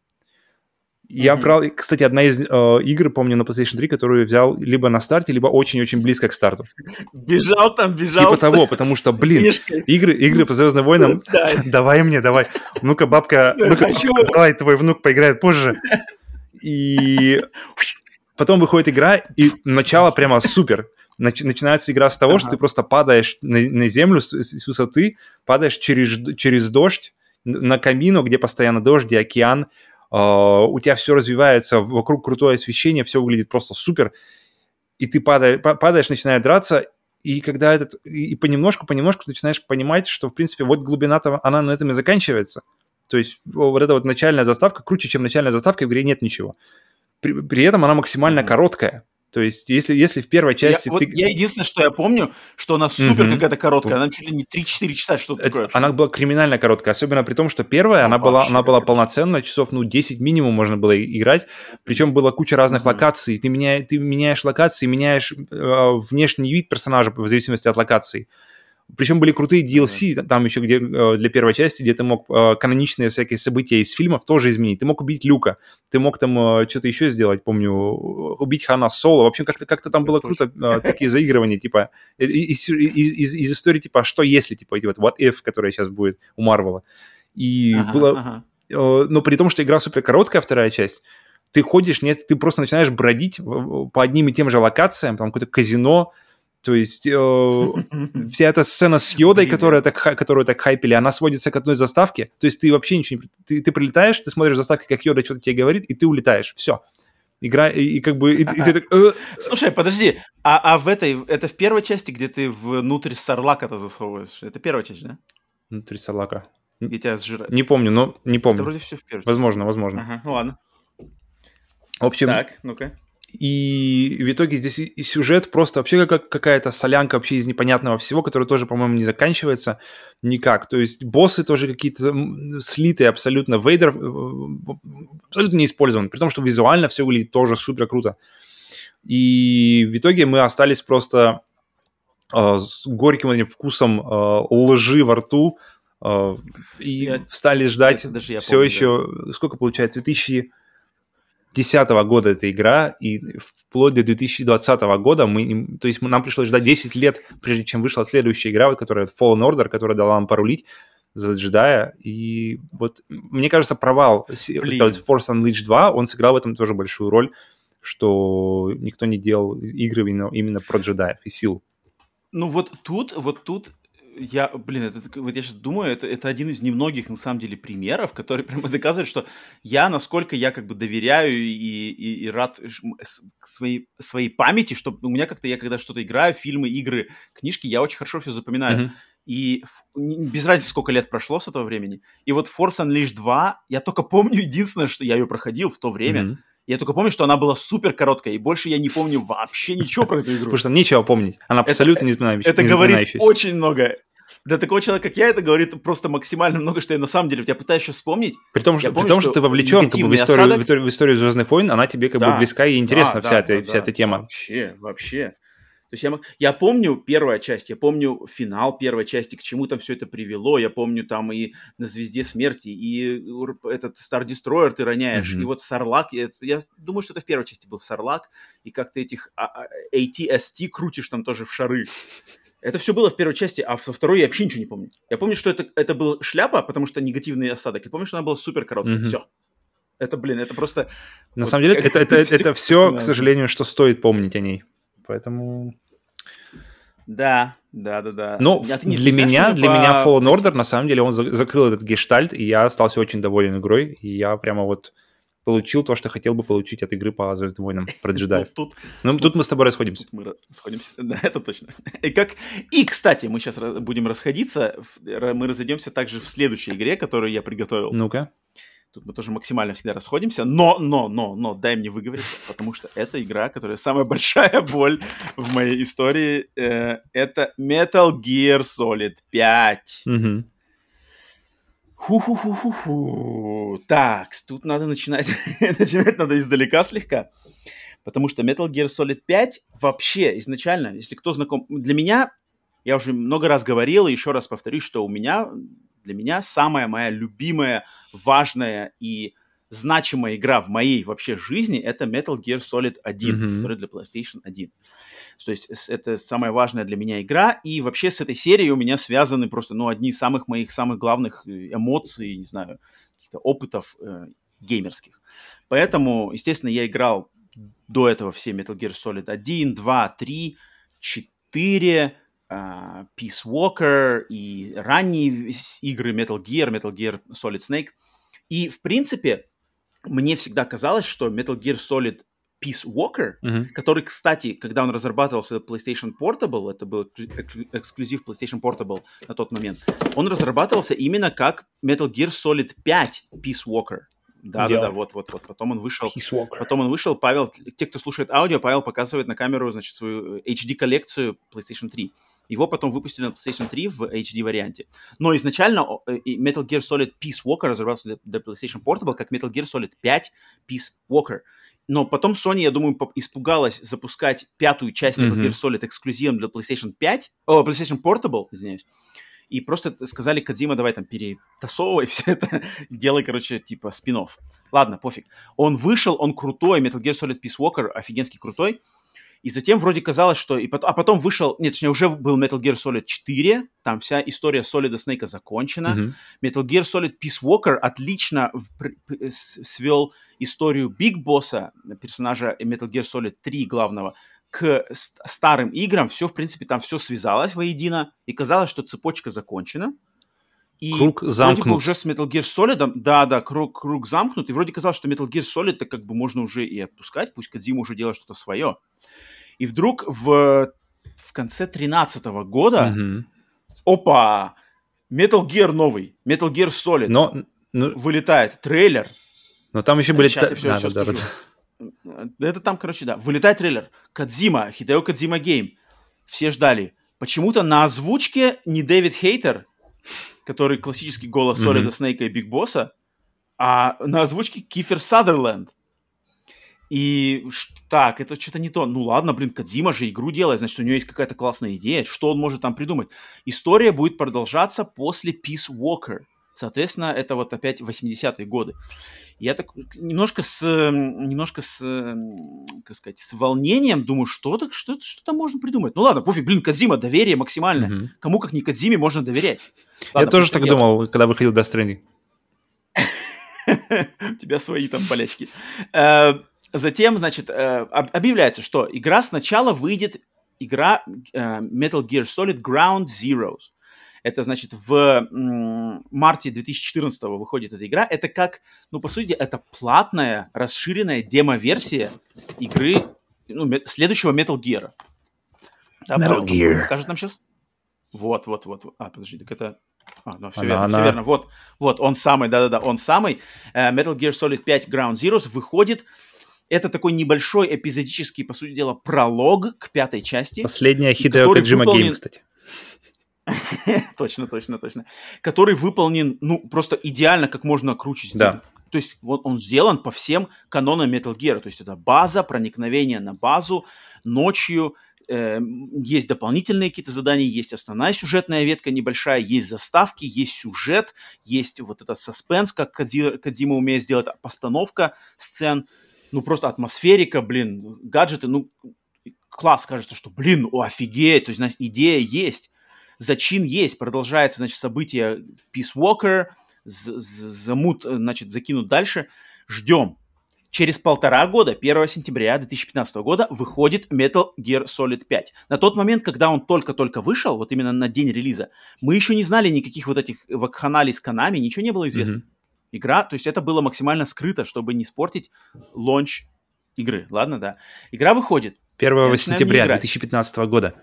я mm-hmm. брал, кстати, одна из э, игр, помню, на PlayStation 3, которую взял либо на старте, либо очень-очень близко к старту. Бежал там, бежал. Типа того, потому что, блин, игры, игры по Звездным войнам, давай мне, давай. Ну-ка, бабка, ну-ка, давай, твой внук поиграет позже. И потом выходит игра, и начало прямо супер. начинается игра с того, что ты просто падаешь на, землю с, высоты, падаешь через, через дождь на камину, где постоянно дождь и океан, у тебя все развивается, вокруг крутое освещение, все выглядит просто супер, и ты падаешь, падаешь начинаешь драться, и когда этот, и понемножку, понемножку начинаешь понимать, что, в принципе, вот глубина-то, она на этом и заканчивается. То есть вот эта вот начальная заставка круче, чем начальная заставка, в игре нет ничего. При, при этом она максимально короткая. То есть, если, если в первой части я, ты... Вот я единственное, что я помню, что она супер mm-hmm. какая-то короткая, она чуть ли не 3-4 часа, что-то такое. Она была криминально короткая, особенно при том, что первая, она, была, она была полноценная, часов, ну, 10 минимум можно было играть, причем была куча разных mm-hmm. локаций, ты, меня, ты меняешь локации, меняешь э, внешний вид персонажа в зависимости от локаций. Причем были крутые DLC, mm-hmm. там еще где э, для первой части, где ты мог э, каноничные всякие события из фильмов тоже изменить. Ты мог убить Люка, ты мог там э, что-то еще сделать, помню, убить Хана Соло. В общем, как-то как там было круто, такие заигрывания, типа, из, из, из, из истории, типа, а что если, типа, вот what if, которая сейчас будет у Марвела. И ага, было... Ага. Но при том, что игра супер короткая, вторая часть, ты ходишь, нет, ты просто начинаешь бродить по одним и тем же локациям, там какое-то казино, то есть э, вся эта сцена с Йодой, которая так, которую так хайпили, она сводится к одной заставке. То есть ты вообще ничего не... Ты, ты прилетаешь, ты смотришь заставки, как Йода что-то тебе говорит, и ты улетаешь. Все. Игра, и, и как бы... И, и ты так, э... Слушай, подожди, а, а в этой... Это в первой части, где ты внутрь Сарлака-то засовываешь? Это первая часть, да? Внутрь Сарлака. И тебя сжирают. Не помню, но не помню. Это вроде все в первой Возможно, возможно. Ага, ну ладно. В общем... Так, ну-ка. И в итоге здесь и сюжет просто вообще как какая-то солянка вообще из непонятного всего, который тоже, по-моему, не заканчивается никак. То есть боссы тоже какие-то слитые абсолютно. Вейдер э, абсолютно не использован, при том, что визуально все выглядит тоже супер круто. И в итоге мы остались просто э, с горьким этим вкусом э, лжи во рту э, и я, стали ждать даже все помню, еще... Да. Сколько получается? 2000 2010 года эта игра, и вплоть до 2020 года мы, то есть нам пришлось ждать 10 лет, прежде чем вышла следующая игра, которая Fallen Order, которая дала нам порулить за джедая, и вот мне кажется провал Блин. Force Unleashed 2, он сыграл в этом тоже большую роль, что никто не делал игры именно, именно про джедаев и сил. Ну вот тут, вот тут я, блин, это, вот я сейчас думаю, это, это один из немногих, на самом деле, примеров, который прямо доказывает, что я, насколько я как бы доверяю и, и, и рад своей, своей памяти, что у меня как-то, я когда что-то играю, фильмы, игры, книжки, я очень хорошо все запоминаю. Mm-hmm. И без разницы, сколько лет прошло с этого времени. И вот Force Unleashed 2, я только помню единственное, что я ее проходил в то время, mm-hmm я только помню, что она была супер короткая, и больше я не помню вообще ничего про эту игру. Потому что там нечего помнить. Она абсолютно не запоминающаяся. Это говорит очень много. Для такого человека, как я, это говорит просто максимально много, что я на самом деле, я пытаюсь сейчас вспомнить. При том, что, помню, при том, что, что ты вовлечен как бы, в, историю, осадок... в историю Звездных войн, она тебе как да. бы близка и интересна, да, вся, да, эта, да, вся да. эта тема. Вообще, вообще. То есть я, я помню первая часть, я помню финал первой части, к чему там все это привело, я помню там и на Звезде Смерти, и этот Star Destroyer ты роняешь, mm-hmm. и вот Сарлак, я, я думаю, что это в первой части был Сарлак, и как ты этих ATST а, крутишь там тоже в шары. Это все было в первой части, а во второй я вообще ничего не помню. Я помню, что это, это был шляпа, потому что негативный осадок. Я помню, что она была супер короткая. Mm-hmm. Все. Это, блин, это просто... На вот, самом деле, это, это, это, это все, к сожалению, что стоит помнить о ней. Поэтому... Да, да, да, да. Но а для меня, для по... меня Fallen Order, на самом деле, он закрыл этот гештальт, и я остался очень доволен игрой, и я прямо вот получил то, что хотел бы получить от игры по Звездным войнам про джедаев. Тут, ну, тут, тут мы с тобой расходимся. мы расходимся, да, это точно. И, как... и, кстати, мы сейчас будем расходиться, мы разойдемся также в следующей игре, которую я приготовил. Ну-ка. Тут мы тоже максимально всегда расходимся, но, но, но, но, дай мне выговориться, потому что эта игра, которая самая большая боль в моей истории, э, это Metal Gear Solid 5. Угу. Ху-ху-ху-ху-ху. Так, тут надо начинать, начинать надо издалека слегка, потому что Metal Gear Solid 5 вообще изначально, если кто знаком, для меня, я уже много раз говорил и еще раз повторюсь, что у меня для меня самая моя любимая, важная и значимая игра в моей вообще жизни это Metal Gear Solid 1, mm-hmm. который для PlayStation 1. То есть это самая важная для меня игра, и вообще с этой серией у меня связаны просто, ну, одни из самых моих самых главных э, эмоций, не знаю, каких-то опытов э, геймерских. Поэтому, естественно, я играл до этого все Metal Gear Solid 1, 2, 3, 4, uh, Peace Walker и ранние игры Metal Gear, Metal Gear Solid Snake. И, в принципе, мне всегда казалось, что Metal Gear Solid Peace Walker, Мгм. который, кстати, когда он разрабатывался PlayStation Portable, это был эк- эксклюзив PlayStation Portable на тот момент, он разрабатывался именно как Metal Gear Solid 5 Peace Walker. Да, да, Дело. да, вот, вот, вот. Потом он вышел. Потом он вышел, Павел, те, кто слушает аудио, Павел показывает на камеру, значит, свою э, HD-коллекцию PlayStation 3. Его потом выпустили на PlayStation 3 в HD-варианте. Но изначально э, Metal Gear Solid Peace Walker разрабатывался для, PlayStation Portable как Metal Gear Solid 5 Peace Walker. Но потом Sony, я думаю, испугалась запускать пятую часть Metal Мгм. Gear Solid эксклюзивом для PlayStation 5, о, PlayStation Portable, извиняюсь. И просто сказали Кадзима, давай там перетасовывай все это, делай, короче, типа спин -офф. Ладно, пофиг. Он вышел, он крутой, Metal Gear Solid Peace Walker, офигенский крутой. И затем вроде казалось, что... И потом, а потом вышел... Нет, точнее, уже был Metal Gear Solid 4, там вся история Солида Снейка закончена. Мгм. Metal Gear Solid Peace Walker отлично в- свел историю Биг Босса, персонажа Metal Gear Solid 3 главного, к ст- старым играм. Все, в принципе, там все связалось воедино, и казалось, что цепочка закончена. И Круг вроде бы замкнут. уже с Metal Gear Solid, да, да, круг, круг замкнут, и вроде казалось, что Metal Gear Solid так как бы можно уже и отпускать, пусть Кадзима уже делает что-то свое. И вдруг в, в конце 2013 года, Мгм. опа, Metal Gear новый, Metal Gear Solid, Но, ну, вылетает трейлер. но там еще были... Сейчас я все, да, все да, да, скажу. да. Это там, короче, да. Вылетает трейлер. Кодзима, Хидео Кодзима Game. Все ждали. Почему-то на озвучке не Дэвид Хейтер, который классический голос. Солида Снейка и Биг Босса, а на озвучке Кифер Садерленд. И так, это что-то не то. Ну ладно, блин, Кадзима же игру делает, значит, у него есть какая-то классная идея. Что он может там придумать? История будет продолжаться после Peace Walker. Соответственно, это вот опять 80-е годы. Я так немножко с, немножко с, как сказать, с волнением думаю, что, так, что, что там можно придумать? Ну ладно, пофиг, блин, Кадзима, доверие максимальное. Мгм. Кому как не Кадзиме можно доверять? Я Ладно, тоже пусть так делает. думал, когда выходил Death Stranding. У тебя свои там болячки. Э, Затем, значит, э, об- объявляется, что игра сначала выйдет, игра э, Metal Gear Solid Ground Zeroes. Это, значит, в марте 2014 выходит эта игра. Это как, ну, по сути, это платная, расширенная демо-версия игры ну, следующего Metal Gear. Да, Metal Gear. Покажет нам сейчас? Вот, вот, вот. А, подожди, так это... А, ну, все Она- верно, она- все верно. Вот, вот, он самый, да-да-да, он самый. Э, Metal Gear Solid 5 Ground Zeroes выходит. Это такой небольшой эпизодический, по сути дела, пролог к пятой части. Последняя Хидео Коджима выполнен- Гейм, кстати. точно, точно, точно. Который выполнен, ну, просто идеально, как можно круче сделать. Да. То есть вот он сделан по всем канонам Metal Gear. То есть это база, проникновение на базу, ночью, э, есть дополнительные какие-то задания, есть основная сюжетная ветка небольшая, есть заставки, есть сюжет, есть вот этот саспенс, как Кадзи- Кадзима умеет сделать, постановка сцен, ну просто атмосферика, блин, гаджеты, ну класс, кажется, что, блин, о, офигеть, то есть, значит, идея есть, зачин есть, продолжается, значит, событие Peace Walker, замут, значит, закинут дальше, ждем. Через полтора года, 1 сентября 2015 года, выходит Metal Gear Solid 5. На тот момент, когда он только-только вышел, вот именно на день релиза, мы еще не знали никаких вот этих вакханалий с канами, ничего не было известно. Мгм. Игра, то есть это было максимально скрыто, чтобы не испортить лонч игры. Ладно, да. Игра выходит. 1 начинаю в сентября нее играть. 2015 года.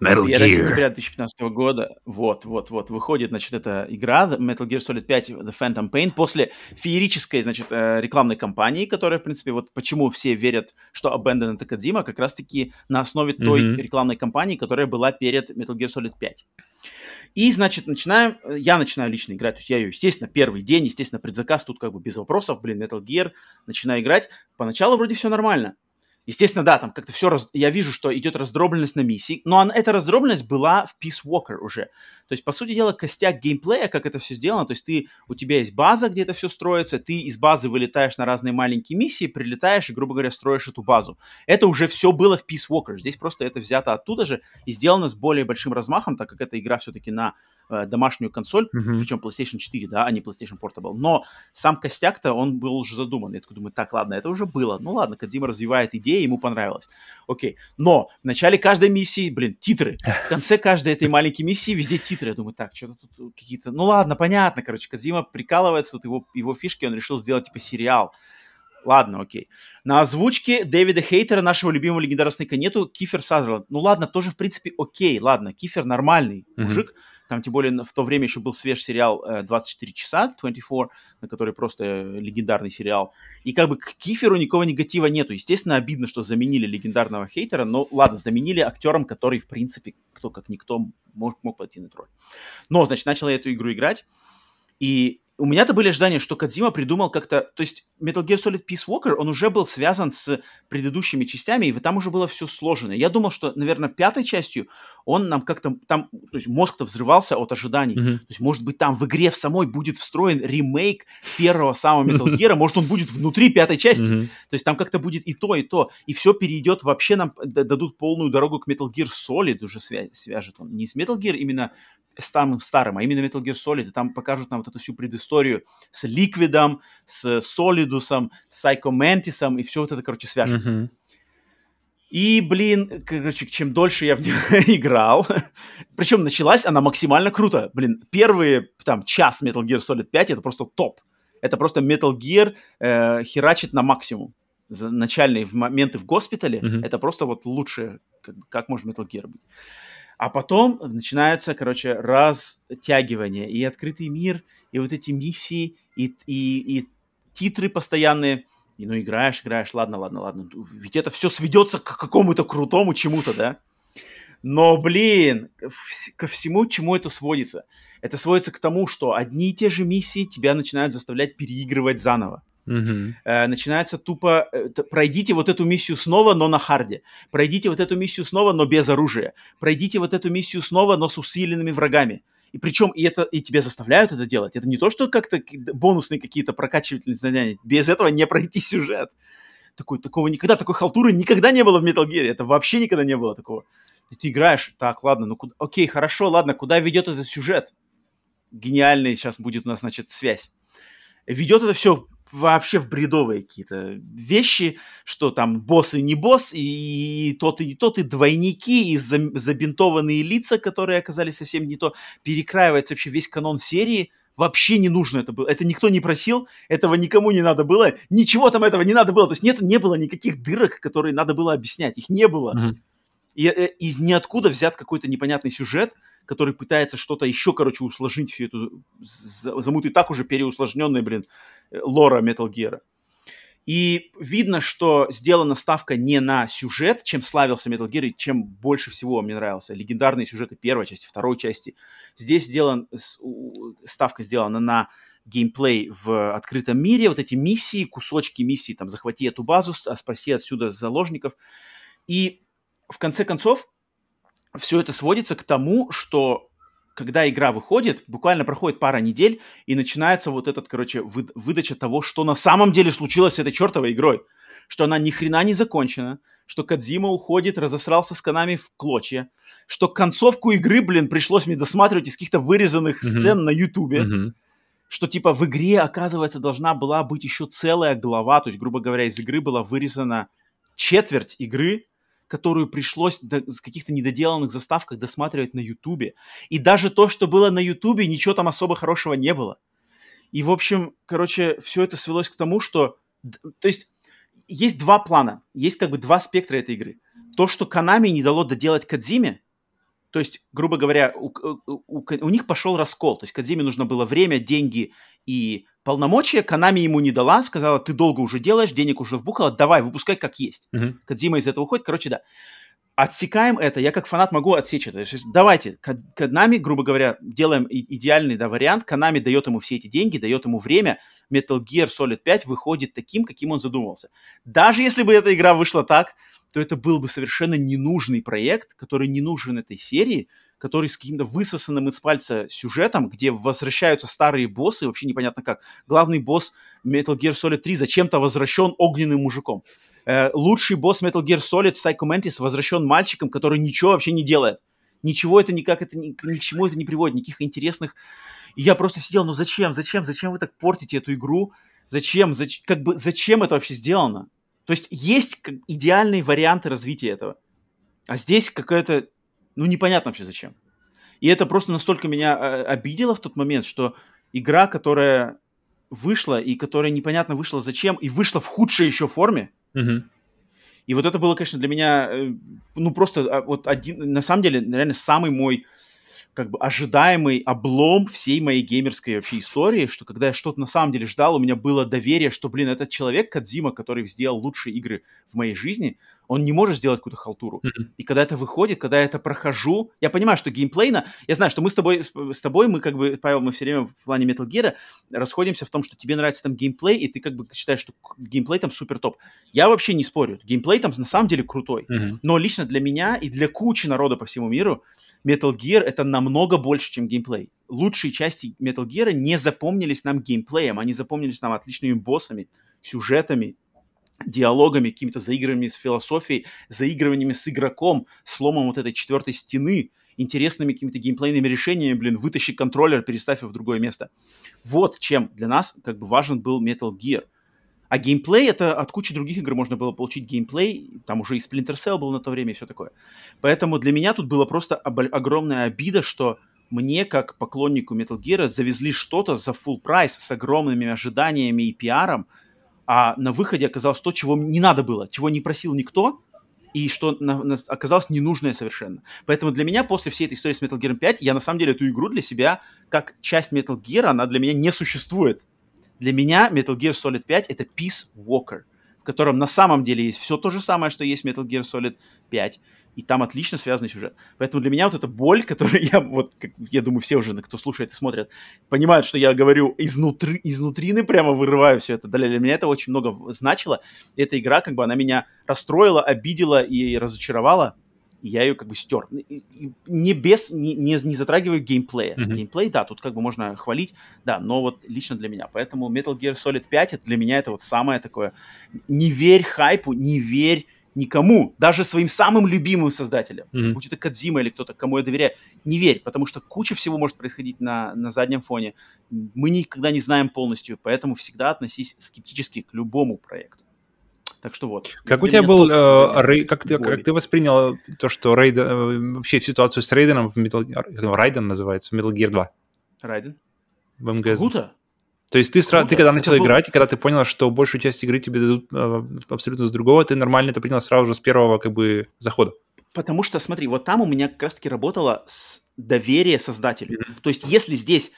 Metal 1 Gear. сентября 2015 года, вот, вот, вот, выходит, значит, эта игра, Metal Gear Solid 5 The Phantom Pain, после феерической, значит, э, рекламной кампании, которая, в принципе, вот почему все верят, что Abandon это Кодзима, как раз-таки на основе той Мгм. рекламной кампании, которая была перед Metal Gear Solid 5. И, значит, начинаем, э, я начинаю лично играть, то есть я ее, естественно, первый день, естественно, предзаказ, тут как бы без вопросов, блин, Metal Gear, начинаю играть, поначалу вроде все нормально, Естественно, да, там как-то все, раз... я вижу, что идет раздробленность на миссии, но она- эта раздробленность была в Peace Walker уже. То есть, по сути дела, костяк геймплея, как это все сделано, то есть ты, у тебя есть база, где это все строится, ты из базы вылетаешь на разные маленькие миссии, прилетаешь и, грубо говоря, строишь эту базу. Это уже все было в Peace Walker. Здесь просто это взято оттуда же и сделано с более большим размахом, так как эта игра все-таки на э, домашнюю консоль, Мгм. причем PlayStation 4, да, а не PlayStation Portable. Но сам костяк-то, он был уже задуман. Я такой думаю, так, ладно, это уже было. Ну ладно, Кадзима развивает идеи, идея, ему понравилась. Окей. Но в начале каждой миссии, блин, титры. В конце каждой этой маленькой миссии везде титры. Я думаю, так, что-то тут какие-то... Ну ладно, понятно, короче, Казима прикалывается, тут его, его фишки, он решил сделать типа сериал. Ладно, окей. На озвучке Дэвида Хейтера, нашего любимого легендарного Снейка, нету Кифер Сазерленд. Ну ладно, тоже в принципе окей, ладно. Кифер нормальный mm-hmm. мужик. Там, тем более, в то время еще был свеж сериал 24 э, часа, 24, на который просто э, легендарный сериал. И как бы к Киферу никакого негатива нету. Естественно, обидно, что заменили легендарного хейтера, но ладно, заменили актером, который, в принципе, кто как никто мог, мог пойти на роль. Но, значит, начал я эту игру играть, и у меня-то были ожидания, что Кадзима придумал как-то... То есть Metal Gear Solid Peace Walker, он уже был связан с предыдущими частями, и там уже было все сложено. Я думал, что, наверное, пятой частью он нам как-то... там, То есть мозг-то взрывался от ожиданий. Mm-hmm. То есть, может быть, там в игре в самой будет встроен ремейк первого самого Metal Gear, может, он будет внутри пятой части. Mm-hmm. То есть там как-то будет и то, и то. И все перейдет, вообще нам дадут полную дорогу к Metal Gear Solid, уже свяжет он. Не с Metal Gear именно самым старым, а именно Metal Gear Solid, и там покажут нам вот эту всю предысторию с Ликвидом, с Солидусом, с Psycho Mantis, и все вот это, короче, свяжется. Mm-hmm. И, блин, короче, чем дольше я в нее играл, причем началась она максимально круто. Блин, первые, там, час Metal Gear Solid 5 это просто топ. Это просто Metal Gear э, херачит на максимум. За начальные моменты в госпитале, mm-hmm. это просто вот лучшее, как, как может Metal Gear быть. А потом начинается, короче, растягивание и открытый мир, и вот эти миссии, и, и, и титры постоянные. И ну играешь, играешь, ладно, ладно, ладно. Ведь это все сведется к какому-то крутому чему-то, да? Но, блин, ко всему, чему это сводится? Это сводится к тому, что одни и те же миссии тебя начинают заставлять переигрывать заново. Э, начинается тупо, э, пройдите вот эту миссию снова, но на харде. Пройдите вот эту миссию снова, но без оружия. Пройдите вот эту миссию снова, но с усиленными врагами. И причем и это и тебя заставляют это делать. Это не то, что как-то бонусные какие-то прокачивательные задания. Без этого не пройти сюжет. Такой, такого никогда, такой халтуры никогда не было в Metal Gear. Это вообще никогда не было такого. И ты играешь, так, ладно, ну куда, окей, хорошо, ладно, куда ведет этот сюжет? Гениальный сейчас будет у нас, значит, связь. Ведет это все вообще в бредовые какие-то вещи, что там босс и не босс, и, и тот и не тот, и двойники, и забинтованные лица, которые оказались совсем не то. Перекраивается вообще весь канон серии. Вообще не нужно это было. Это никто не просил, этого никому не надо было, ничего там этого не надо было. То есть нет, не было никаких дырок, которые надо было объяснять. Их не было. Mm-hmm. И э, из ниоткуда взят какой-то непонятный сюжет, который пытается что-то еще, короче, усложнить всю эту замут и так уже переусложненный, блин, э, лора Metal Gear. И видно, что сделана ставка не на сюжет, чем славился Metal Gear, и чем больше всего мне нравился. Легендарные сюжеты первой части, второй части. Здесь сделан, ставка сделана на геймплей в открытом мире, вот эти миссии, кусочки миссий, там, захвати эту базу, спаси отсюда заложников. И в конце концов, все это сводится к тому, что когда игра выходит, буквально проходит пара недель, и начинается вот этот, короче, вы, выдача того, что на самом деле случилось с этой чертовой игрой. Что она ни хрена не закончена, что Кадзима уходит, разосрался с Канами в клочья, что концовку игры, блин, пришлось мне досматривать из каких-то вырезанных mm-hmm. сцен на Ютубе, mm-hmm. что, типа, в игре, оказывается, должна была быть еще целая глава, то есть, грубо говоря, из игры была вырезана четверть игры, которую пришлось с каких-то недоделанных заставках досматривать на Ютубе. И даже то, что было на Ютубе, ничего там особо хорошего не было. И, в общем, короче, все это свелось к тому, что... То есть есть два плана, есть как бы два спектра этой игры. То, что Канами не дало доделать Кадзиме, то есть, грубо говоря, у, у, у, у них пошел раскол. То есть Кадзиме нужно было время, деньги и полномочия. Канами ему не дала, сказала, ты долго уже делаешь, денег уже вбухала, давай, выпускай как есть. Uh-huh. Кадзима из этого уходит. Короче, да. Отсекаем это. Я как фанат могу отсечь это. есть, давайте, Канами, грубо говоря, делаем идеальный да, вариант. Канами дает ему все эти деньги, дает ему время. Metal Gear Solid 5 выходит таким, каким он задумывался. Даже если бы эта игра вышла так, то это был бы совершенно ненужный проект, который не нужен этой серии, который с каким-то высосанным из пальца сюжетом, где возвращаются старые боссы, вообще непонятно как. Главный босс Metal Gear Solid 3 зачем-то возвращен огненным мужиком. Э, лучший босс Metal Gear Solid Psycho Mantis возвращен мальчиком, который ничего вообще не делает. Ничего это никак, это ни, ни к чему это не приводит, никаких интересных... И я просто сидел, ну зачем, зачем, зачем вы так портите эту игру? Зачем, зач... как бы, зачем это вообще сделано? То есть есть идеальные варианты развития этого. А здесь какая-то, ну, непонятно вообще зачем. И это просто настолько меня э, обидело в тот момент, что игра, которая вышла, и которая непонятно вышла зачем, и вышла в худшей еще форме, Мгм. и вот это было, конечно, для меня, э, ну, просто а, вот один, на самом деле, реально самый мой как бы ожидаемый облом всей моей геймерской вообще истории, что когда я что-то на самом деле ждал, у меня было доверие, что, блин, этот человек, Кадзима, который сделал лучшие игры в моей жизни, он не может сделать какую-то халтуру. Мгм. И когда это выходит, когда я это прохожу, я понимаю, что геймплейно, я знаю, что мы с тобой, с, тобой, мы как бы, Павел, мы все время в плане Metal Gear расходимся в том, что тебе нравится там геймплей, и ты как бы считаешь, что геймплей там супер топ. Я вообще не спорю, геймплей там на самом деле крутой. Мгм. Но лично для меня и для кучи народа по всему миру Metal Gear это намного больше, чем геймплей. Лучшие части Metal Gear не запомнились нам геймплеем, они запомнились нам отличными боссами, сюжетами, диалогами, какими-то заигрываниями с философией, заигрываниями с игроком, сломом вот этой четвертой стены, интересными какими-то геймплейными решениями, блин, вытащи контроллер, переставь его в другое место. Вот чем для нас как бы важен был Metal Gear. А геймплей это от кучи других игр можно было получить геймплей, там уже и Splinter Cell был на то время и все такое. Поэтому для меня тут было просто огромная обида, что мне, как поклоннику Metal Gear, завезли что-то за full прайс с огромными ожиданиями и пиаром, а на выходе оказалось то, чего не надо было, чего не просил никто, и что на- на- оказалось ненужное совершенно. Поэтому для меня после всей этой истории с Metal Gear 5, я на самом деле эту игру для себя, как часть Metal Gear, она для меня не существует. Для меня Metal Gear Solid 5 это Peace Walker, в котором на самом деле есть все то же самое, что есть Metal Gear Solid 5, и там отлично связанный сюжет. Поэтому для меня вот эта боль, которую я, вот, как, я думаю, все уже, кто слушает и смотрят, понимают, что я говорю изнутри, изнутрины прямо вырываю все это. Для меня это очень много значило. И эта игра, как бы, она меня расстроила, обидела и разочаровала. И я ее как бы стер. Не без, не, не, не затрагиваю геймплея. Мгм. Геймплей, да, тут как бы можно хвалить, да, но вот лично для меня. Поэтому Metal Gear Solid 5 это для меня это вот самое такое. Не верь хайпу, не верь никому, даже своим самым любимым создателям, Мгм. будь это Кадзима или кто-то, кому я доверяю, не верь, потому что куча всего может происходить на, на заднем фоне. Мы никогда не знаем полностью, поэтому всегда относись скептически к любому проекту. Так что вот. Как у тебя был, э, рей- как, ты, как ты воспринял то, что Рейден, э, вообще ситуацию с Рейденом в Metal Райден называется, в Metal Gear 2 Райден? в МГС? Круто. То есть ты, сразу, ты Круто. когда Это начал был- играть, и когда ты понял, что большую часть игры тебе дадут э, абсолютно с другого, ты нормально это принял сразу же с первого как бы захода. Потому что, смотри, вот там у меня как раз-таки работало с доверие создателю. То есть, если здесь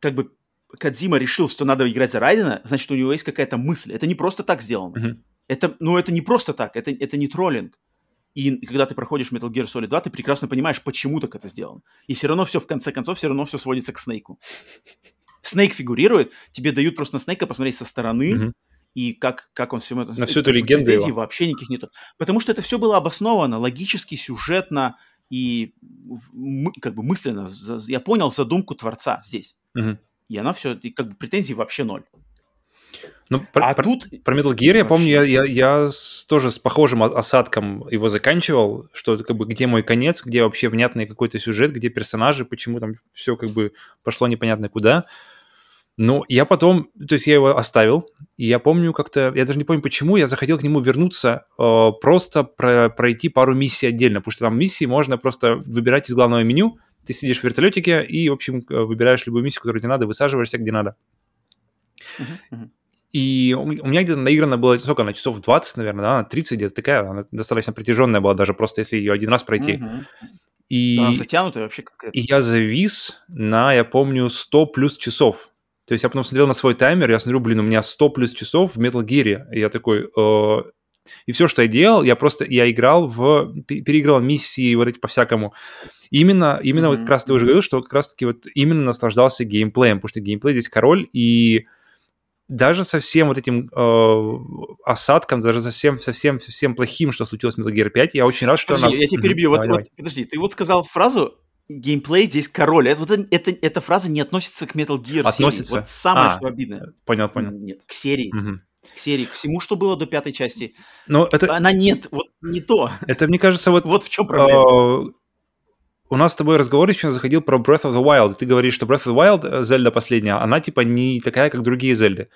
как бы Кадзима решил, что надо играть за Райдена, значит, у него есть какая-то мысль. Это не просто так сделано. Мгм. Это, ну, это не просто так, это, это не троллинг. И когда ты проходишь Metal Gear Solid 2, ты прекрасно понимаешь, почему так это сделано. И все равно все, в конце концов, все равно все сводится к Снейку. Снейк фигурирует, тебе дают просто на Снейка посмотреть со стороны, Мгм. и как, как он всем это... На всю эту легенду его. вообще никаких нету. Потому что это все было обосновано логически, сюжетно и как бы мысленно. Я понял задумку творца здесь. Мгм. И она все, и как бы претензий вообще ноль. Ну, про, а про- тут... про Metal Gear я помню, я, я, я с- тоже с похожим осадком его заканчивал, что это как бы где мой конец, где вообще внятный какой-то сюжет, где персонажи, почему там все как бы пошло непонятно куда. Но я потом, то есть я его оставил, и я помню как-то, я даже не помню почему, я захотел к нему вернуться, э, просто про- пройти пару миссий отдельно, потому что там миссии можно просто выбирать из главного меню, ты сидишь в вертолетике и, в общем, э, выбираешь любую миссию, которую тебе надо, высаживаешься где надо. И у меня где-то наиграно было, сколько она, часов 20, наверное, да, она 30 где-то такая, она достаточно протяженная была, даже просто если ее один раз пройти. И, Она затянутая вообще какая-то. и я завис на, я помню, 100 плюс часов. То есть я потом смотрел на свой таймер, я смотрю, блин, у меня 100 плюс часов в Metal Gear. И я такой... э, И все, что я делал, я просто, я играл в, пе- переиграл миссии вот эти по-всякому. Именно, именно вот Мгм. как раз ты уже говорил, что как раз-таки вот именно наслаждался геймплеем, потому что геймплей здесь король, и даже со всем вот этим э, осадком, даже совсем, совсем, совсем плохим, что случилось в Metal Gear 5, я очень рад, что Подожди, она... я тебя перебью. Вот, давай, вот, давай. подожди, ты вот сказал фразу геймплей здесь король. Это, вот это, эта фраза не относится к Metal Gear серии. Относится? Вот самое, А. что обидно. Понял, понял. Нет, к серии. Мгм. К серии, к всему, что было до пятой части. Но это, Она нет, вот не то. это, мне кажется, вот Вот в чем проблема. Э, У нас с тобой разговор еще заходил про Breath of the Wild. Ты говоришь, что Breath of the Wild, э, Зельда последняя, она типа не такая, как другие Зельды.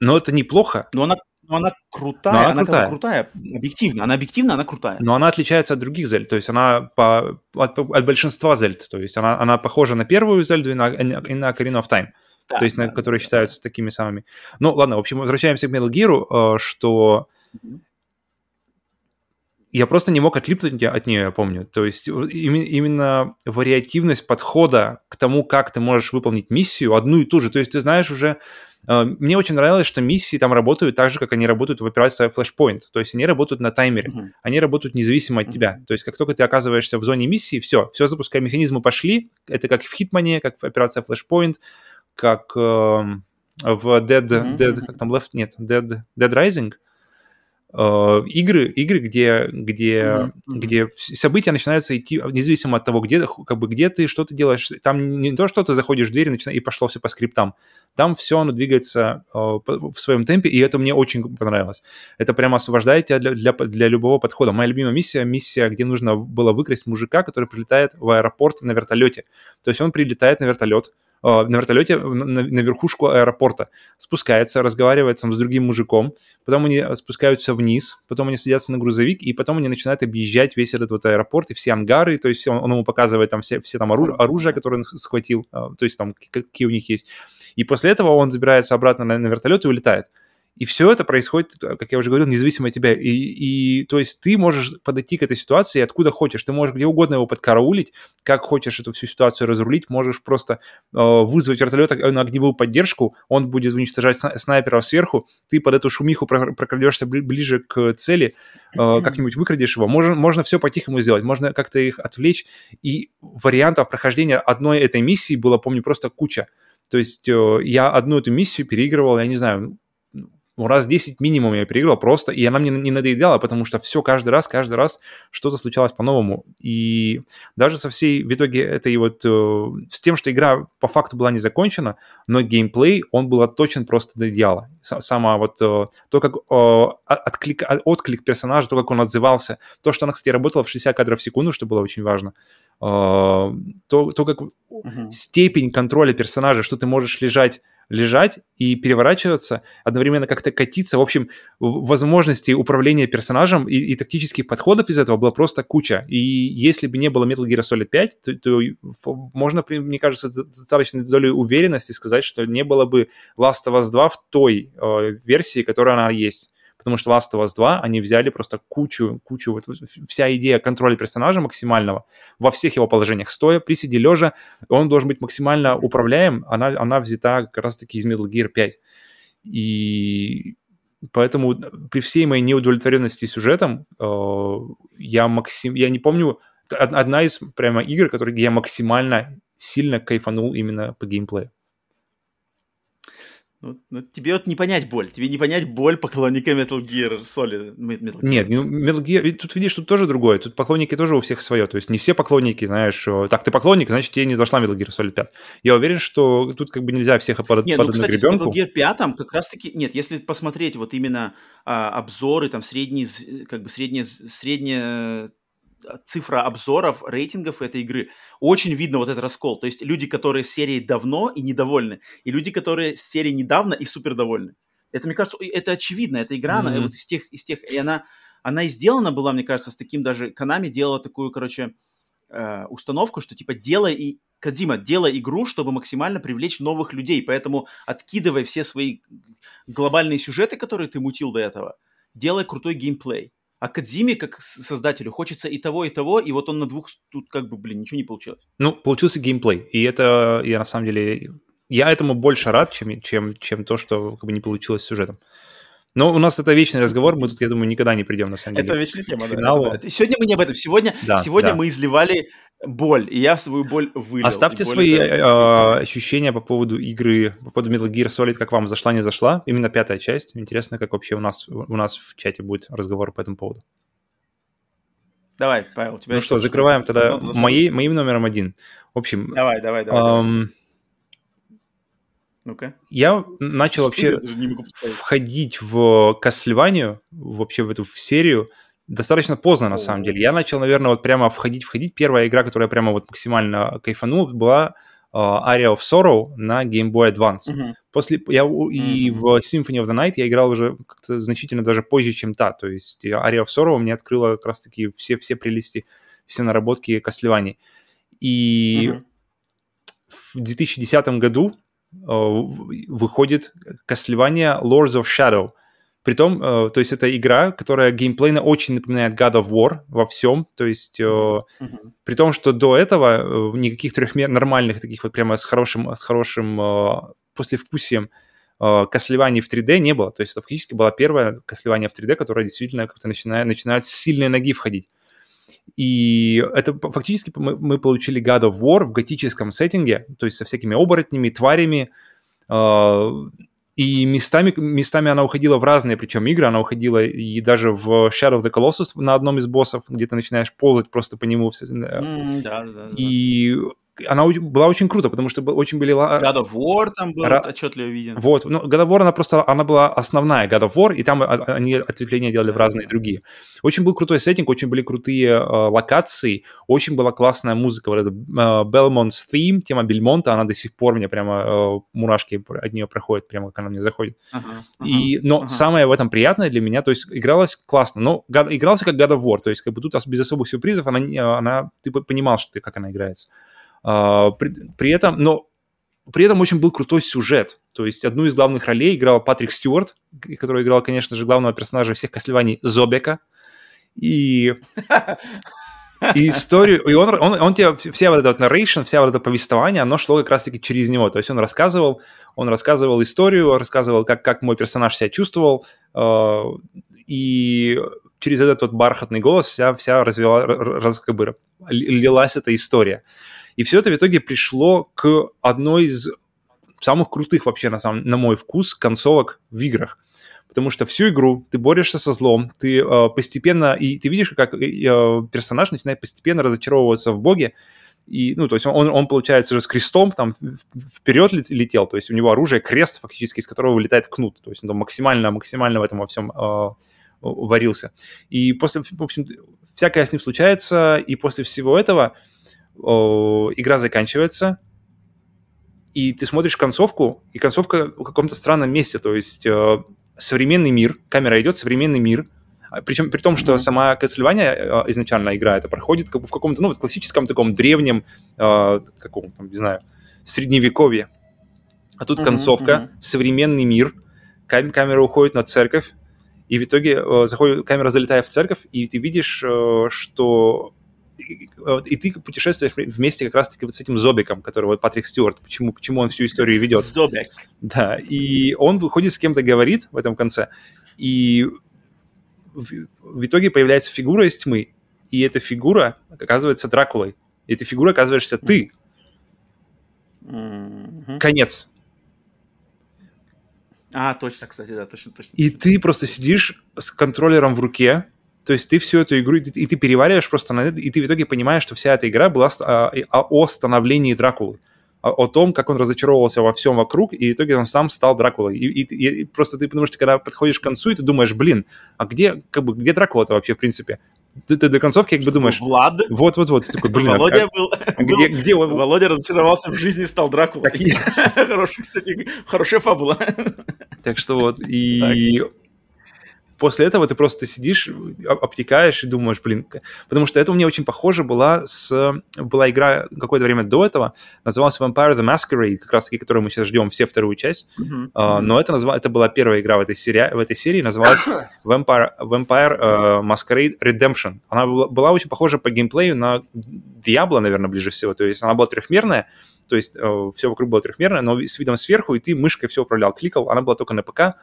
Но это неплохо. Но она, Но она крутая, Но она она, крутая. крутая, объективно, она объективно, она крутая. Но она отличается от других Зельд, то есть она по, от, от большинства Зельд, то есть она, она похожа на первую Зельду и на, и на Ocarina of Time, Да, то есть на, да, которые да, считаются такими самыми. Ну, ладно, в общем, возвращаемся к Metal Gear, э, что я просто не мог отлипнуть от нее, я помню. То есть име- именно вариативность подхода к тому, как ты можешь выполнить миссию, одну и ту же. То есть ты знаешь уже... э, Мне очень нравилось, что миссии там работают так же, как они работают в операции Flashpoint. То есть они работают на таймере. Мгм. Они работают независимо от Мгм. тебя. То есть как только ты оказываешься в зоне миссии, все, все запускай, механизмы пошли. Это как в Хитмане, как в операции Flashpoint, как эм, в Dead, Мгм, Dead, как там, Left, нет, Dead, Dead Rising. Э, игры, игры, где, где, мгм. где события начинаются идти независимо от того, где, как бы, где ты, что ты делаешь. Там не то, что ты заходишь в дверь и, начина- и пошло все по скриптам. Там все оно двигается э, в своем темпе, и это мне очень понравилось. Это прямо освобождает тебя для, для, для любого подхода. Моя любимая миссия, миссия, где нужно было выкрасть мужика, который прилетает в аэропорт на вертолете. То есть он прилетает на вертолет, на вертолете на, верхушку аэропорта, спускается, разговаривает там с другим мужиком, потом они спускаются вниз, потом они садятся на грузовик, и потом они начинают объезжать весь этот вот аэропорт и все ангары, то есть он, он ему показывает там все, все там оружие, оружие, которое он схватил, а, то есть там какие у них есть. И после этого он забирается обратно на, на вертолет и улетает. И все это происходит, как я уже говорил, независимо от тебя. И, и то есть ты можешь подойти к этой ситуации откуда хочешь. Ты можешь где угодно его подкараулить, как хочешь эту всю ситуацию разрулить. Можешь просто э, вызвать вертолет э, на огневую поддержку, он будет уничтожать сна- снайперов сверху, ты под эту шумиху про- прокрадешься бли- ближе к цели, э, как-нибудь выкрадешь его. Можно, можно все по-тихому сделать, можно как-то их отвлечь. И вариантов прохождения одной этой миссии было, помню, просто куча. То есть э, я одну эту миссию переигрывал, я не знаю, ну, раз 10 минимум я переиграл просто, и она мне не надоедала, потому что все каждый раз, каждый раз что-то случалось по-новому. И даже со всей, в итоге, этой вот, э, с тем, что игра по факту была не закончена, но геймплей, он был отточен просто до идеала. Сама вот э, то, как э, отклик, отклик персонажа, то, как он отзывался, то, что она, кстати, работала в 60 кадров в секунду, что было очень важно, э, то, то, как Мгм. степень контроля персонажа, что ты можешь лежать, лежать и переворачиваться, одновременно как-то катиться. В общем, возможностей управления персонажем и, и тактических подходов из этого было просто куча. И если бы не было Metal Gear Solid 5, то, то можно, мне кажется, с достаточной долей уверенности сказать, что не было бы Last of Us 2 в той э, версии, которая она есть. Потому что Last of Us 2, они взяли просто кучу, кучу, вот вся идея контроля персонажа максимального во всех его положениях, стоя, приседе, лежа, он должен быть максимально управляем, она, она взята как раз-таки из Metal Gear 5. И поэтому при всей моей неудовлетворенности сюжетом э, я максим... Я не помню... од- Одна из прямо игр, которые я максимально сильно кайфанул именно по геймплею. Ну, ну, тебе вот не понять боль. Тебе не понять боль поклонника Metal Gear Solid. Metal Gear. Нет, ну, Metal Gear, тут видишь, тут тоже другое. Тут поклонники тоже у всех свое. То есть не все поклонники, знаешь, что так, ты поклонник, значит, тебе не зашла Metal Gear Solid 5. Я уверен, что тут как бы нельзя всех под, Не, под ну, кстати, гребенку. Metal Gear 5 как раз-таки... Нет, если посмотреть вот именно а, обзоры, там, средние, как бы средняя а, цифра обзоров, рейтингов этой игры, очень видно вот этот раскол. То есть люди, которые с серией давно и недовольны, и люди, которые с серией недавно и супер довольны. Это, мне кажется, это очевидно. Эта игра, она Мгм. вот из тех, из тех... И она, она и сделана была, мне кажется, с таким даже... Konami делала такую, короче, э, установку, что типа делай и Кадима, делай игру, чтобы максимально привлечь новых людей, поэтому откидывай все свои глобальные сюжеты, которые ты мутил до этого, делай крутой геймплей. А Кадзиме, как создателю, хочется и того, и того, и вот он на двух тут как бы, блин, ничего не получилось. Ну, получился геймплей. И это, я на самом деле, я этому больше рад, чем, чем, чем то, что как бы не получилось с сюжетом. Но у нас это вечный разговор, мы тут, я думаю, никогда не придем, на самом деле. Это вечная тема, да, да. Сегодня мы не об этом. Сегодня, Да, сегодня да. мы изливали боль, и я свою боль вылил. Оставьте боль свои это- э, ощущения по поводу игры, по поводу Metal Gear Solid, как вам зашла, не зашла. Именно пятая часть. Интересно, как вообще у нас, у нас в чате будет разговор по этому поводу. Давай, Павел, у тебя Ну что, закрываем тогда Ну, моей, моим номером один. В общем, Давай, давай, давай. эм, Ну-ка. я начал вообще входить в Castlevania, вообще в эту в серию, достаточно поздно, на самом деле. Я начал, наверное, вот прямо входить-входить. Первая игра, которая прямо вот максимально кайфанул, была Aria of Sorrow на Game Boy Advance. Мгм. После, я, у- и в Symphony of the Night я играл уже как-то значительно даже позже, чем та. То есть Aria of Sorrow мне открыла как раз-таки все, все прелести, все наработки Castlevania. И Мгм. в 2010 году в- выходит Castlevania Lords of Shadow. Притом, э, то есть это игра, которая геймплейно очень напоминает God of War во всем. То есть э, Мгм. при том, что до этого э, никаких трехмер нормальных таких вот прямо с хорошим, с хорошим э, послевкусием э, Castlevania в 3D не было. То есть это фактически была первая Castlevania в 3D, которая действительно как-то начинает, начинает с сильной ноги входить. И это фактически мы, мы получили God of War в готическом сеттинге, то есть со всякими оборотнями, тварями, э, и местами, местами она уходила в разные, причем игры, она уходила и даже в Shadow of the Colossus на одном из боссов, где ты начинаешь ползать просто по нему. М, Да, да, да. И она была очень круто, потому что очень были... ла- God of War там был Ра- отчетливо виден. Вот, ну, God of War, она просто, она была основная God of War, и там а- они ответвления делали в разные другие. Очень был крутой сеттинг, очень были крутые э, локации, очень была классная музыка, вот эта э, Belmont's Theme, тема Бельмонта, она до сих пор мне прямо э, мурашки от нее проходят, прямо как она мне заходит. Ага, ага. И, но ага. самое в этом приятное для меня, то есть игралось классно, но God- игрался как God of War, то есть как бы тут без особых сюрпризов она, она ты по- понимал, что ты, как она играется. А, при, при этом, но при этом очень был крутой сюжет. То есть одну из главных ролей играл Патрик Стюарт, который играл, конечно же, главного персонажа всех Кослеваний Зобека. И, и историю, и он, он, он тебе, вся вот эта вот narration, вся вот это повествование, оно шло как раз-таки через него. То есть он рассказывал, он рассказывал историю, рассказывал, как, как мой персонаж себя чувствовал, э, и через этот вот бархатный голос вся, вся развела, раз, как бы, ли- лилась эта история. И все это в итоге пришло к одной из самых крутых вообще, на, самом, на мой вкус, концовок в играх. Потому что всю игру ты борешься со злом, ты э, постепенно, и ты видишь, как э, э, персонаж начинает постепенно разочаровываться в Боге, и, ну, то есть он, он, получается, же с крестом там вперед лет- летел, то есть у него оружие крест фактически, из которого вылетает кнут, то есть он там максимально, максимально в этом во всем э, варился. И после, в общем, всякое с ним случается, и после всего этого о, игра заканчивается, и ты смотришь концовку, и концовка в каком-то странном месте, то есть э, современный мир, камера идет, современный мир, а причем при том, что Мгм. сама Castlevania э, изначально игра, это проходит как бы в каком-то, ну, вот классическом таком древнем, э, каком там, не знаю, средневековье. А тут концовка, мгм. современный мир, кам- камера уходит на церковь, и в итоге э, заходит, камера залетает в церковь, и ты видишь, э, что и, ты путешествуешь вместе как раз-таки вот с этим Зобиком, который вот Патрик Стюарт, почему, почему он всю историю ведет. Зобек. Да, и он выходит с кем-то говорит в этом конце, и в, в итоге появляется фигура из тьмы, и эта фигура оказывается Дракулой. И эта фигура оказываешься ты. Мгм. Конец. А, точно, кстати, да, точно, точно. И ты просто сидишь с контроллером в руке, то есть ты всю эту игру, и ты, и перевариваешь просто на это, и ты в итоге понимаешь, что вся эта игра была а, и- а, о становлении Дракулы. О, о том, как он разочаровывался во всем вокруг, и в итоге он сам стал Дракулой. И, и- и просто ты, потому что когда подходишь к концу, и ты думаешь, блин, а где, как бы, где Дракула-то вообще, в принципе? Ты, ты до концовки как бы думаешь, Влад, вот-вот-вот, ты такой, блин, а Володя как- был... а где, был- где он? Володя разочаровался в жизни, стал Дракулой. И- Хороший, кстати, хорошая фабула. Так что вот, и после этого ты просто сидишь, об- обтекаешь и думаешь, блин, потому что это у меня очень похоже была с... Была игра какое-то время до этого, называлась Vampire the Masquerade, как раз таки, которую мы сейчас ждем, все вторую часть, А, но это, назва... это была первая игра в этой, серии... в этой серии, называлась Vampire, Vampire э, Masquerade Redemption. Она была, была очень похожа по геймплею на Diablo, наверное, ближе всего, то есть она была трехмерная, то есть все вокруг было трехмерное, но с видом сверху, и ты мышкой все управлял, кликал, она была только на ПК,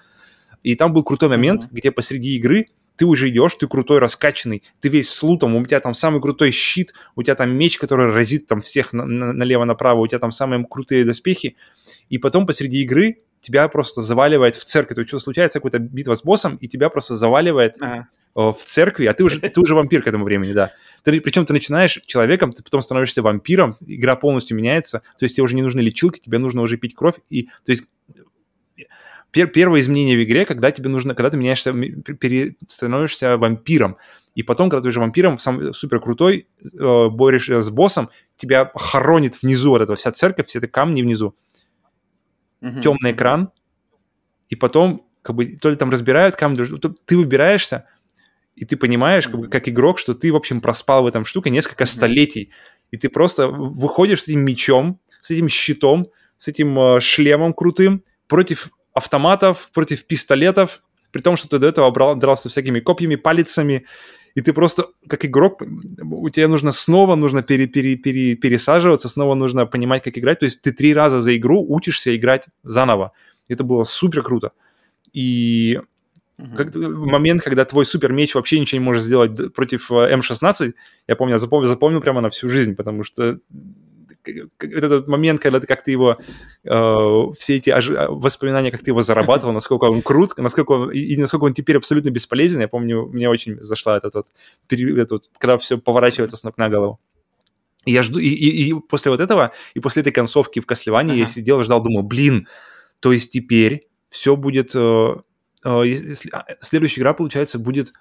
и там был крутой момент, Мгм. где посреди игры ты уже идешь, ты крутой, раскачанный, ты весь с лутом, у тебя там самый крутой щит, у тебя там меч, который разит там всех на- на- налево-направо, у тебя там самые крутые доспехи, и потом посреди игры тебя просто заваливает в церковь. То есть что случается, какая-то битва с боссом, и тебя просто заваливает Ага. э, в церкви, а ты уже, ты уже вампир к этому времени, да. Ты, причем ты начинаешь человеком, ты потом становишься вампиром, игра полностью меняется, то есть тебе уже не нужны лечилки, тебе нужно уже пить кровь, и, то есть пер- первое изменение в игре, когда тебе нужно, когда ты меняешься, пере- становишься вампиром, и потом, когда ты уже вампиром, сам супер крутой, э, борешься с боссом, тебя хоронит внизу вот эта вся церковь, все эти камни внизу, Мгм. темный экран, и потом как бы то ли там разбирают камни, то- ты выбираешься, и ты понимаешь, как, бы, как игрок, что ты, в общем, проспал в этом штуке несколько Мгм. столетий, и ты просто выходишь с этим мечом, с этим щитом, с этим э, шлемом крутым против автоматов, против пистолетов, при том, что ты до этого брал, дрался всякими копьями, палицами, и ты просто, как игрок, у тебя нужно снова нужно пере- пере- пере- пересаживаться, снова нужно понимать, как играть. То есть ты три раза за игру учишься играть заново. Это было супер круто. И как, момент, когда твой супер меч вообще ничего не может сделать против э, М16, я помню, я запомнил, запомнил прямо на всю жизнь, потому что этот момент, когда ты как ты его, э, все эти э, воспоминания, как ты его зарабатывал, насколько он крут, насколько он, и, и насколько он теперь абсолютно бесполезен, я помню, мне очень зашла этот вот, этот вот, когда все поворачивается с ног на голову. И я жду, и, и- и после вот этого, и после этой концовки в Кослеване я Ага. сидел, ждал, думал, блин, то есть теперь все будет... э, э, если- а, следующая игра, получается, будет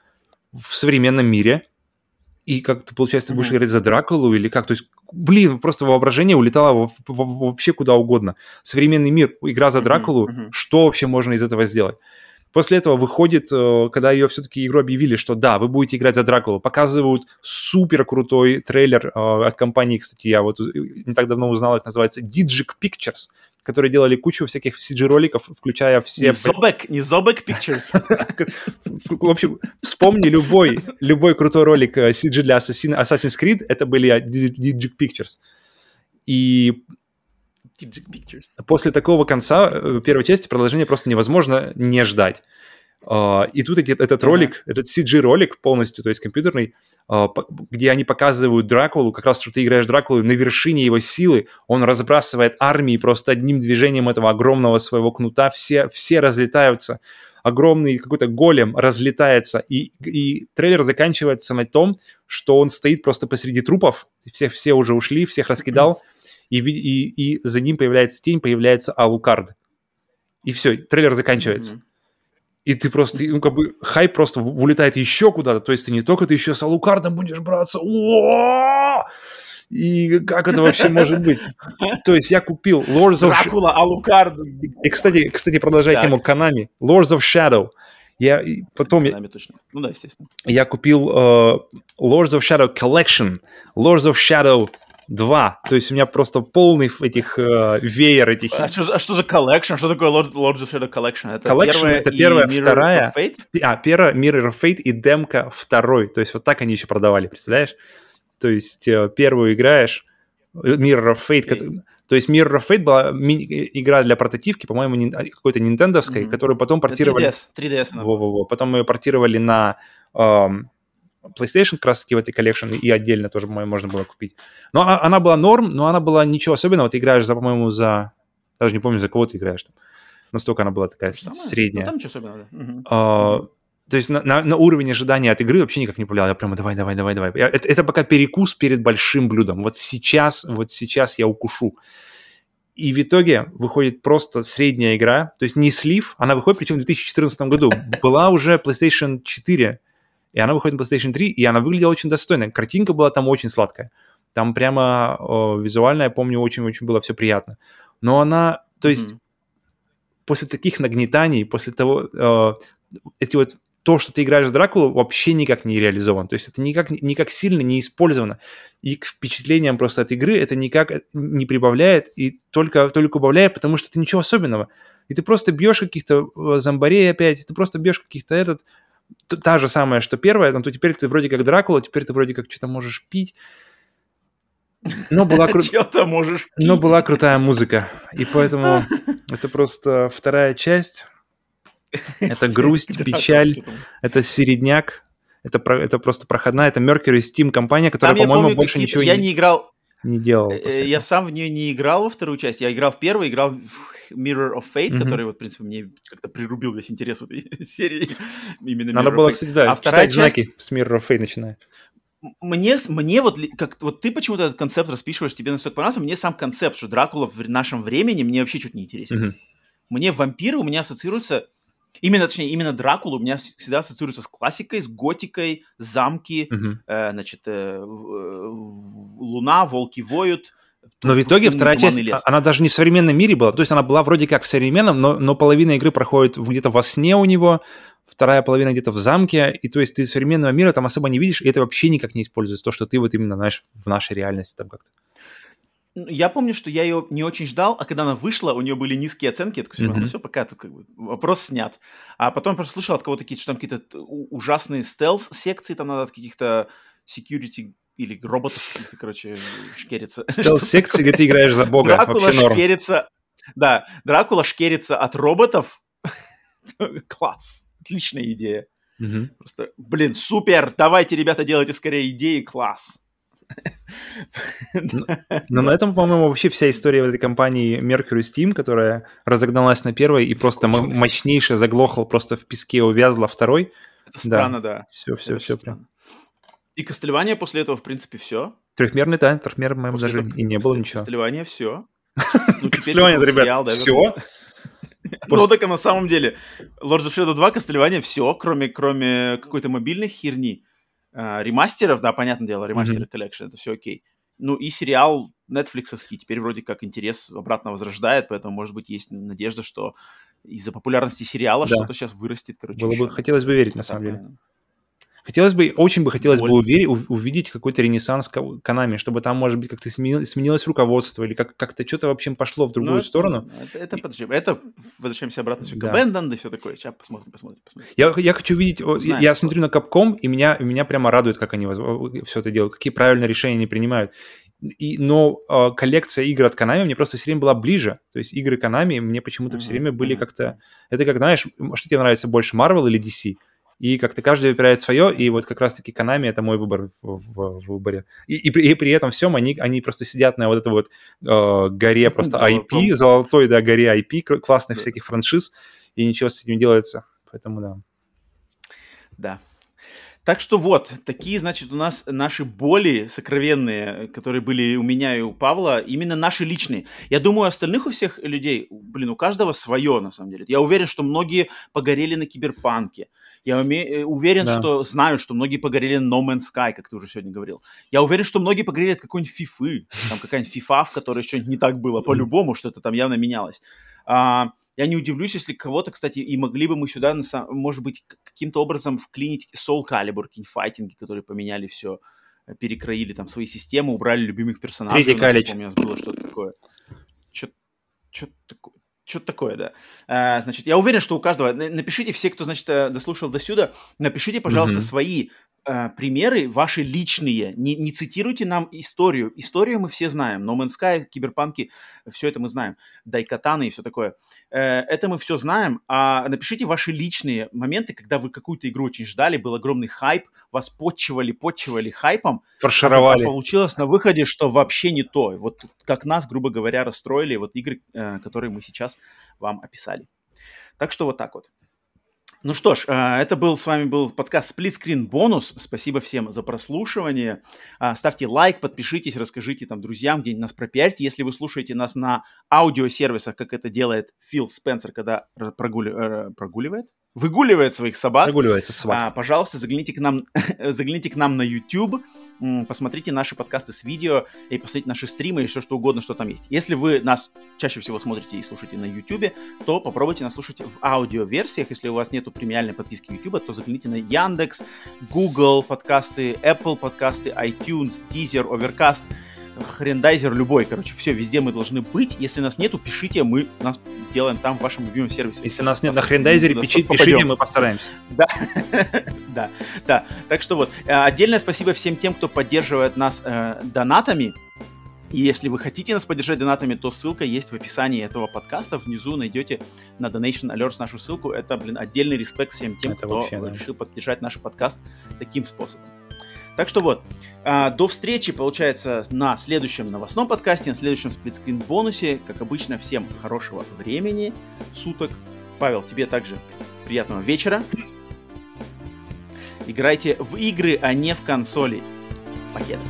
в современном мире, и как ты, получается, ты будешь играть за Дракулу или как? То есть, блин, просто воображение улетало во- во- вообще куда угодно. Современный мир, игра за Дракулу, что вообще можно из этого сделать? После этого выходит, э, когда ее все-таки игру объявили, что да, вы будете играть за Дракулу, показывают супер крутой трейлер э, от компании, кстати, я вот э, не так давно узнал, это называется Digic Pictures, которые делали кучу всяких CG-роликов, включая все... Не Зобек, не Зобек Pictures. В общем, вспомни любой, любой крутой ролик CG для Assassin- Assassin's Creed, это были Digic Pictures. И. после такого конца э, первой части продолжение просто невозможно не ждать. А, И тут этот ролик, этот CG-ролик полностью, то есть компьютерный, а, где они показывают Дракулу, как раз что ты играешь Дракулу на вершине его силы, он разбрасывает армии просто одним движением этого огромного своего кнута, все, все разлетаются, огромный какой-то голем разлетается, и, и трейлер заканчивается на том, что он стоит просто посреди трупов, все, все уже ушли, всех раскидал, и, и, и за ним появляется тень, появляется Алукард. И все, трейлер заканчивается. И ты просто, ну, как бы, хайп просто улетает еще куда-то. То есть ты не только ты еще с Алукардом будешь браться. О! И как это вообще может быть? То есть я купил Lords of... Дракула, Алукард. И, кстати, кстати, продолжая Так. тему Konami. Lords of Shadow. Я потом Нами точно. Ну да, естественно. я купил э, Lords of Shadow Collection, Lords of Shadow 2. То есть у меня просто полный этих э, веер этих. А что, за- а что за collection? Что такое Lord, Lords of Shadow Collection? Это Collection первая это первая, Mirror вторая. of Fate? А, первая Mirror of Fate и демка второй. То есть вот так они еще продавали, представляешь? То есть э, первую играешь, э, Mirror of Fate. Кото- То есть Mirror of Fate была игра для портативки, по-моему, нин- какой-то нинтендовской, Мгм. которую потом портировали... 3DS. 3DS. она. Во-во-во. Потом ее портировали на эм, PlayStation как раз-таки в этой collection, и отдельно тоже, по-моему, можно было купить. Но а- она была норм, но она была ничего особенного. Ты играешь, за, по-моему, за... Даже не помню, за кого ты играешь там. Настолько она была такая Самое? средняя. Ну там ничего особенного. да. Мгм. А, то есть на, на- на уровень ожидания от игры вообще никак не повлиял. Я прямо давай, давай, давай, давай. Я- это, это пока перекус перед большим блюдом. Вот сейчас, вот сейчас я укушу. И в итоге выходит просто средняя игра, то есть не слив, она выходит, причем в 2014 году. Была уже PlayStation 4, и она выходит на PlayStation 3, и она выглядела очень достойно. Картинка была там очень сладкая. Там прямо э, визуально, я помню, очень-очень было все приятно. Но она, то есть Мгм. после таких нагнетаний, после того, э, эти вот то, что ты играешь в Дракулу, вообще никак не реализовано. То есть это никак, никак сильно не использовано. И к впечатлениям просто от игры это никак не прибавляет и только, только убавляет, потому что это ничего особенного. И ты просто бьешь каких-то э, зомбарей опять, ты просто бьешь каких-то этот... Та же самая, что первая, но то теперь ты вроде как Дракула, теперь ты вроде как что-то можешь пить. Но была, кру- можешь но пить. была крутая музыка. И поэтому это просто вторая часть. Это грусть, печаль, это середняк, это, про- это просто проходная, это Mercury Steam компания, которая, по-моему, больше ничего Я не, не играл, не делала. э, я сам в нее не играл во вторую часть. Я играл в первую, играл в Mirror of Fate, Мгм. который, вот, в принципе, мне как-то прирубил весь интерес в этой серии. Именно Надо было, кстати, да, А вторая читать знаки часть- с Mirror of Fate начиная. Мне, мне вот, как, вот ты почему-то этот концепт распишиваешь, тебе настолько понравился, мне сам концепт, что Дракула в нашем времени мне вообще чуть не интересен. Мгм. Мне вампиры у меня ассоциируются Именно, точнее, именно Дракула у меня всегда ассоциируется с классикой, с готикой, замки, Мгм. э, значит, э, в- луна, волки воют. Но в итоге вторая часть, туманный лес. а- она даже не в современном мире была. То есть она была вроде как в современном, но, но половина игры проходит где-то во сне у него, вторая половина где-то в замке. И то есть ты современного мира там особо не видишь, и это вообще никак не используется. То, что ты вот именно, знаешь, в нашей реальности там как-то. Ну, Я помню, что я ее не очень ждал, а когда она вышла, у нее были низкие оценки, я такой, ну все, пока тут как бы вопрос снят. А потом просто слышал от кого-то что там какие-то у- ужасные стелс-секции, там надо от каких-то security или роботов каких-то, короче, шкериться. Стелс-секции, где ты играешь за бога, Дракула вообще норм. шкерится, да, Дракула шкерится от роботов. Класс, отличная идея. Мгм. Просто, блин, супер, давайте, ребята, делайте скорее идеи, класс. Но на этом, по-моему, вообще вся история вот этой компании Mercury Steam, которая разогналась на первой и просто м- Закончилась. мощнейше заглохла, просто в песке увязла второй. Это странно, да. Все, все, все прям. И Костылевание после этого, в принципе, все. Трехмерный, да, трехмерный, по-моему, даже и не было ничего. Костылевание, все. Ну, Костылевание, ребят, все. Ну, так на самом деле. Lords of Shadow 2, Костылевание, все, кроме, кроме какой-то мобильной херни. А, ремастеров, да, понятное дело, ремастеры collection, это все окей. Ну, и сериал нетфликсовский теперь вроде как интерес обратно возрождает, поэтому, может быть, есть надежда, что из-за популярности сериала Да. что-то сейчас вырастет, короче. Было бы, еще. хотелось бы верить, на самом деле. Да. Хотелось бы, очень бы хотелось бы Больно. увери- ув- увидеть какой-то ренессанс Ко- Konami, чтобы там, может быть, как-то смени- сменилось руководство или как- как-то что-то вообще пошло в другую Ну, это- сторону. Это, это, подожди, это возвращаемся обратно все к Да. Abandoned и все такое. Сейчас посмотрим, посмотрим, посмотрим. Я, я хочу видеть, о, я- что- смотрю на Capcom, и меня, меня прямо радует, как они все это делают, какие правильные решения они принимают. И, но э, коллекция игр от Konami мне просто все время была ближе. То есть игры Konami мне почему-то все Мгм, время были как-то... Это как, знаешь, что тебе нравится больше, Marvel или DC? И как-то каждый выбирает свое, и вот как раз-таки Konami это мой выбор в, в- выборе. И, и, при, и при этом всем они, они просто сидят на вот этой вот э, горе просто Золотом. IP, золотой, да, горе IP, классных Да. всяких франшиз, и ничего с этим не делается. Поэтому да. Да. Так что вот, такие, значит, у нас наши боли сокровенные, которые были у меня и у Павла, именно наши личные. Я думаю, остальных у всех людей, блин, у каждого свое, на самом деле. Я уверен, что многие погорели на киберпанке. Я уме- э, уверен, Да. что знаю, что многие погорели на No Man's Sky, как ты уже сегодня говорил. Я уверен, что многие погорели от какой-нибудь фифы. Там какая-нибудь фифа, в которой что-нибудь не так было. По-любому что-то там явно менялось. А, я не удивлюсь, если кого-то, кстати, и могли бы мы сюда, может быть, каким-то образом вклинить Soul Calibur, какие-нибудь файтинги, которые поменяли все, перекроили там свои системы, убрали любимых персонажей. Третий калич. у нас было что-то такое. Что-то такое. Что-то такое, да. А, значит, я уверен, что у каждого... на- Напишите, все, кто, значит, э, дослушал до сюда, напишите, пожалуйста, Мгм. свои э, примеры, ваши личные. Не, не цитируйте нам историю. Историю мы все знаем. No Man's Sky, Киберпанки, все это мы знаем. Дайкатаны и все такое. Э, это мы все знаем. А напишите ваши личные моменты, когда вы какую-то игру очень ждали, был огромный хайп, вас подчивали, подчивали хайпом, Фаршировали. а получилось на выходе, что вообще не то. Вот как нас, грубо говоря, расстроили вот игры, э, которые мы сейчас вам описали. Так что вот так вот. Ну что ж, э, это был с вами был подкаст Split Screen Бонус. Спасибо всем за прослушивание. А, Ставьте лайк, подпишитесь, расскажите там друзьям, где-нибудь нас пропиарьте. Если вы слушаете нас на аудиосервисах, как это делает Фил Спенсер, когда прогули- э, прогуливает, выгуливает своих собак, Прогуливается собака. а, пожалуйста, загляните к нам, загляните к нам на YouTube, посмотрите наши подкасты с видео и посмотрите наши стримы и все что угодно, что там есть. Если вы нас чаще всего смотрите и слушаете на YouTube, то попробуйте нас слушать в аудиоверсиях. Если у вас нету премиальной подписки YouTube, то загляните на Яндекс, Google подкасты, Apple подкасты, iTunes, Deezer, Overcast, Хрендайзер любой, короче, все, везде мы должны быть. Если нас нету, пишите, мы нас сделаем там в вашем любимом сервисе. Если нас нет на хрендайзере, Да, пиши- попадем. пишите, мы постараемся. Да, да, да. Так что вот, э, отдельное спасибо всем тем, кто поддерживает нас э, донатами. И если вы хотите нас поддержать донатами, то ссылка есть в описании этого подкаста. Внизу найдете на Donation Alerts нашу ссылку. Это, блин, отдельный респект всем тем, Это кто вообще, да. решил поддержать наш подкаст таким способом. Так что вот, а, до встречи, получается, на следующем новостном подкасте, на следующем сплитскрин бонусе. Как обычно, всем хорошего времени, суток. Павел, тебе также приятного вечера. Играйте в игры, а не в консоли. Покеда.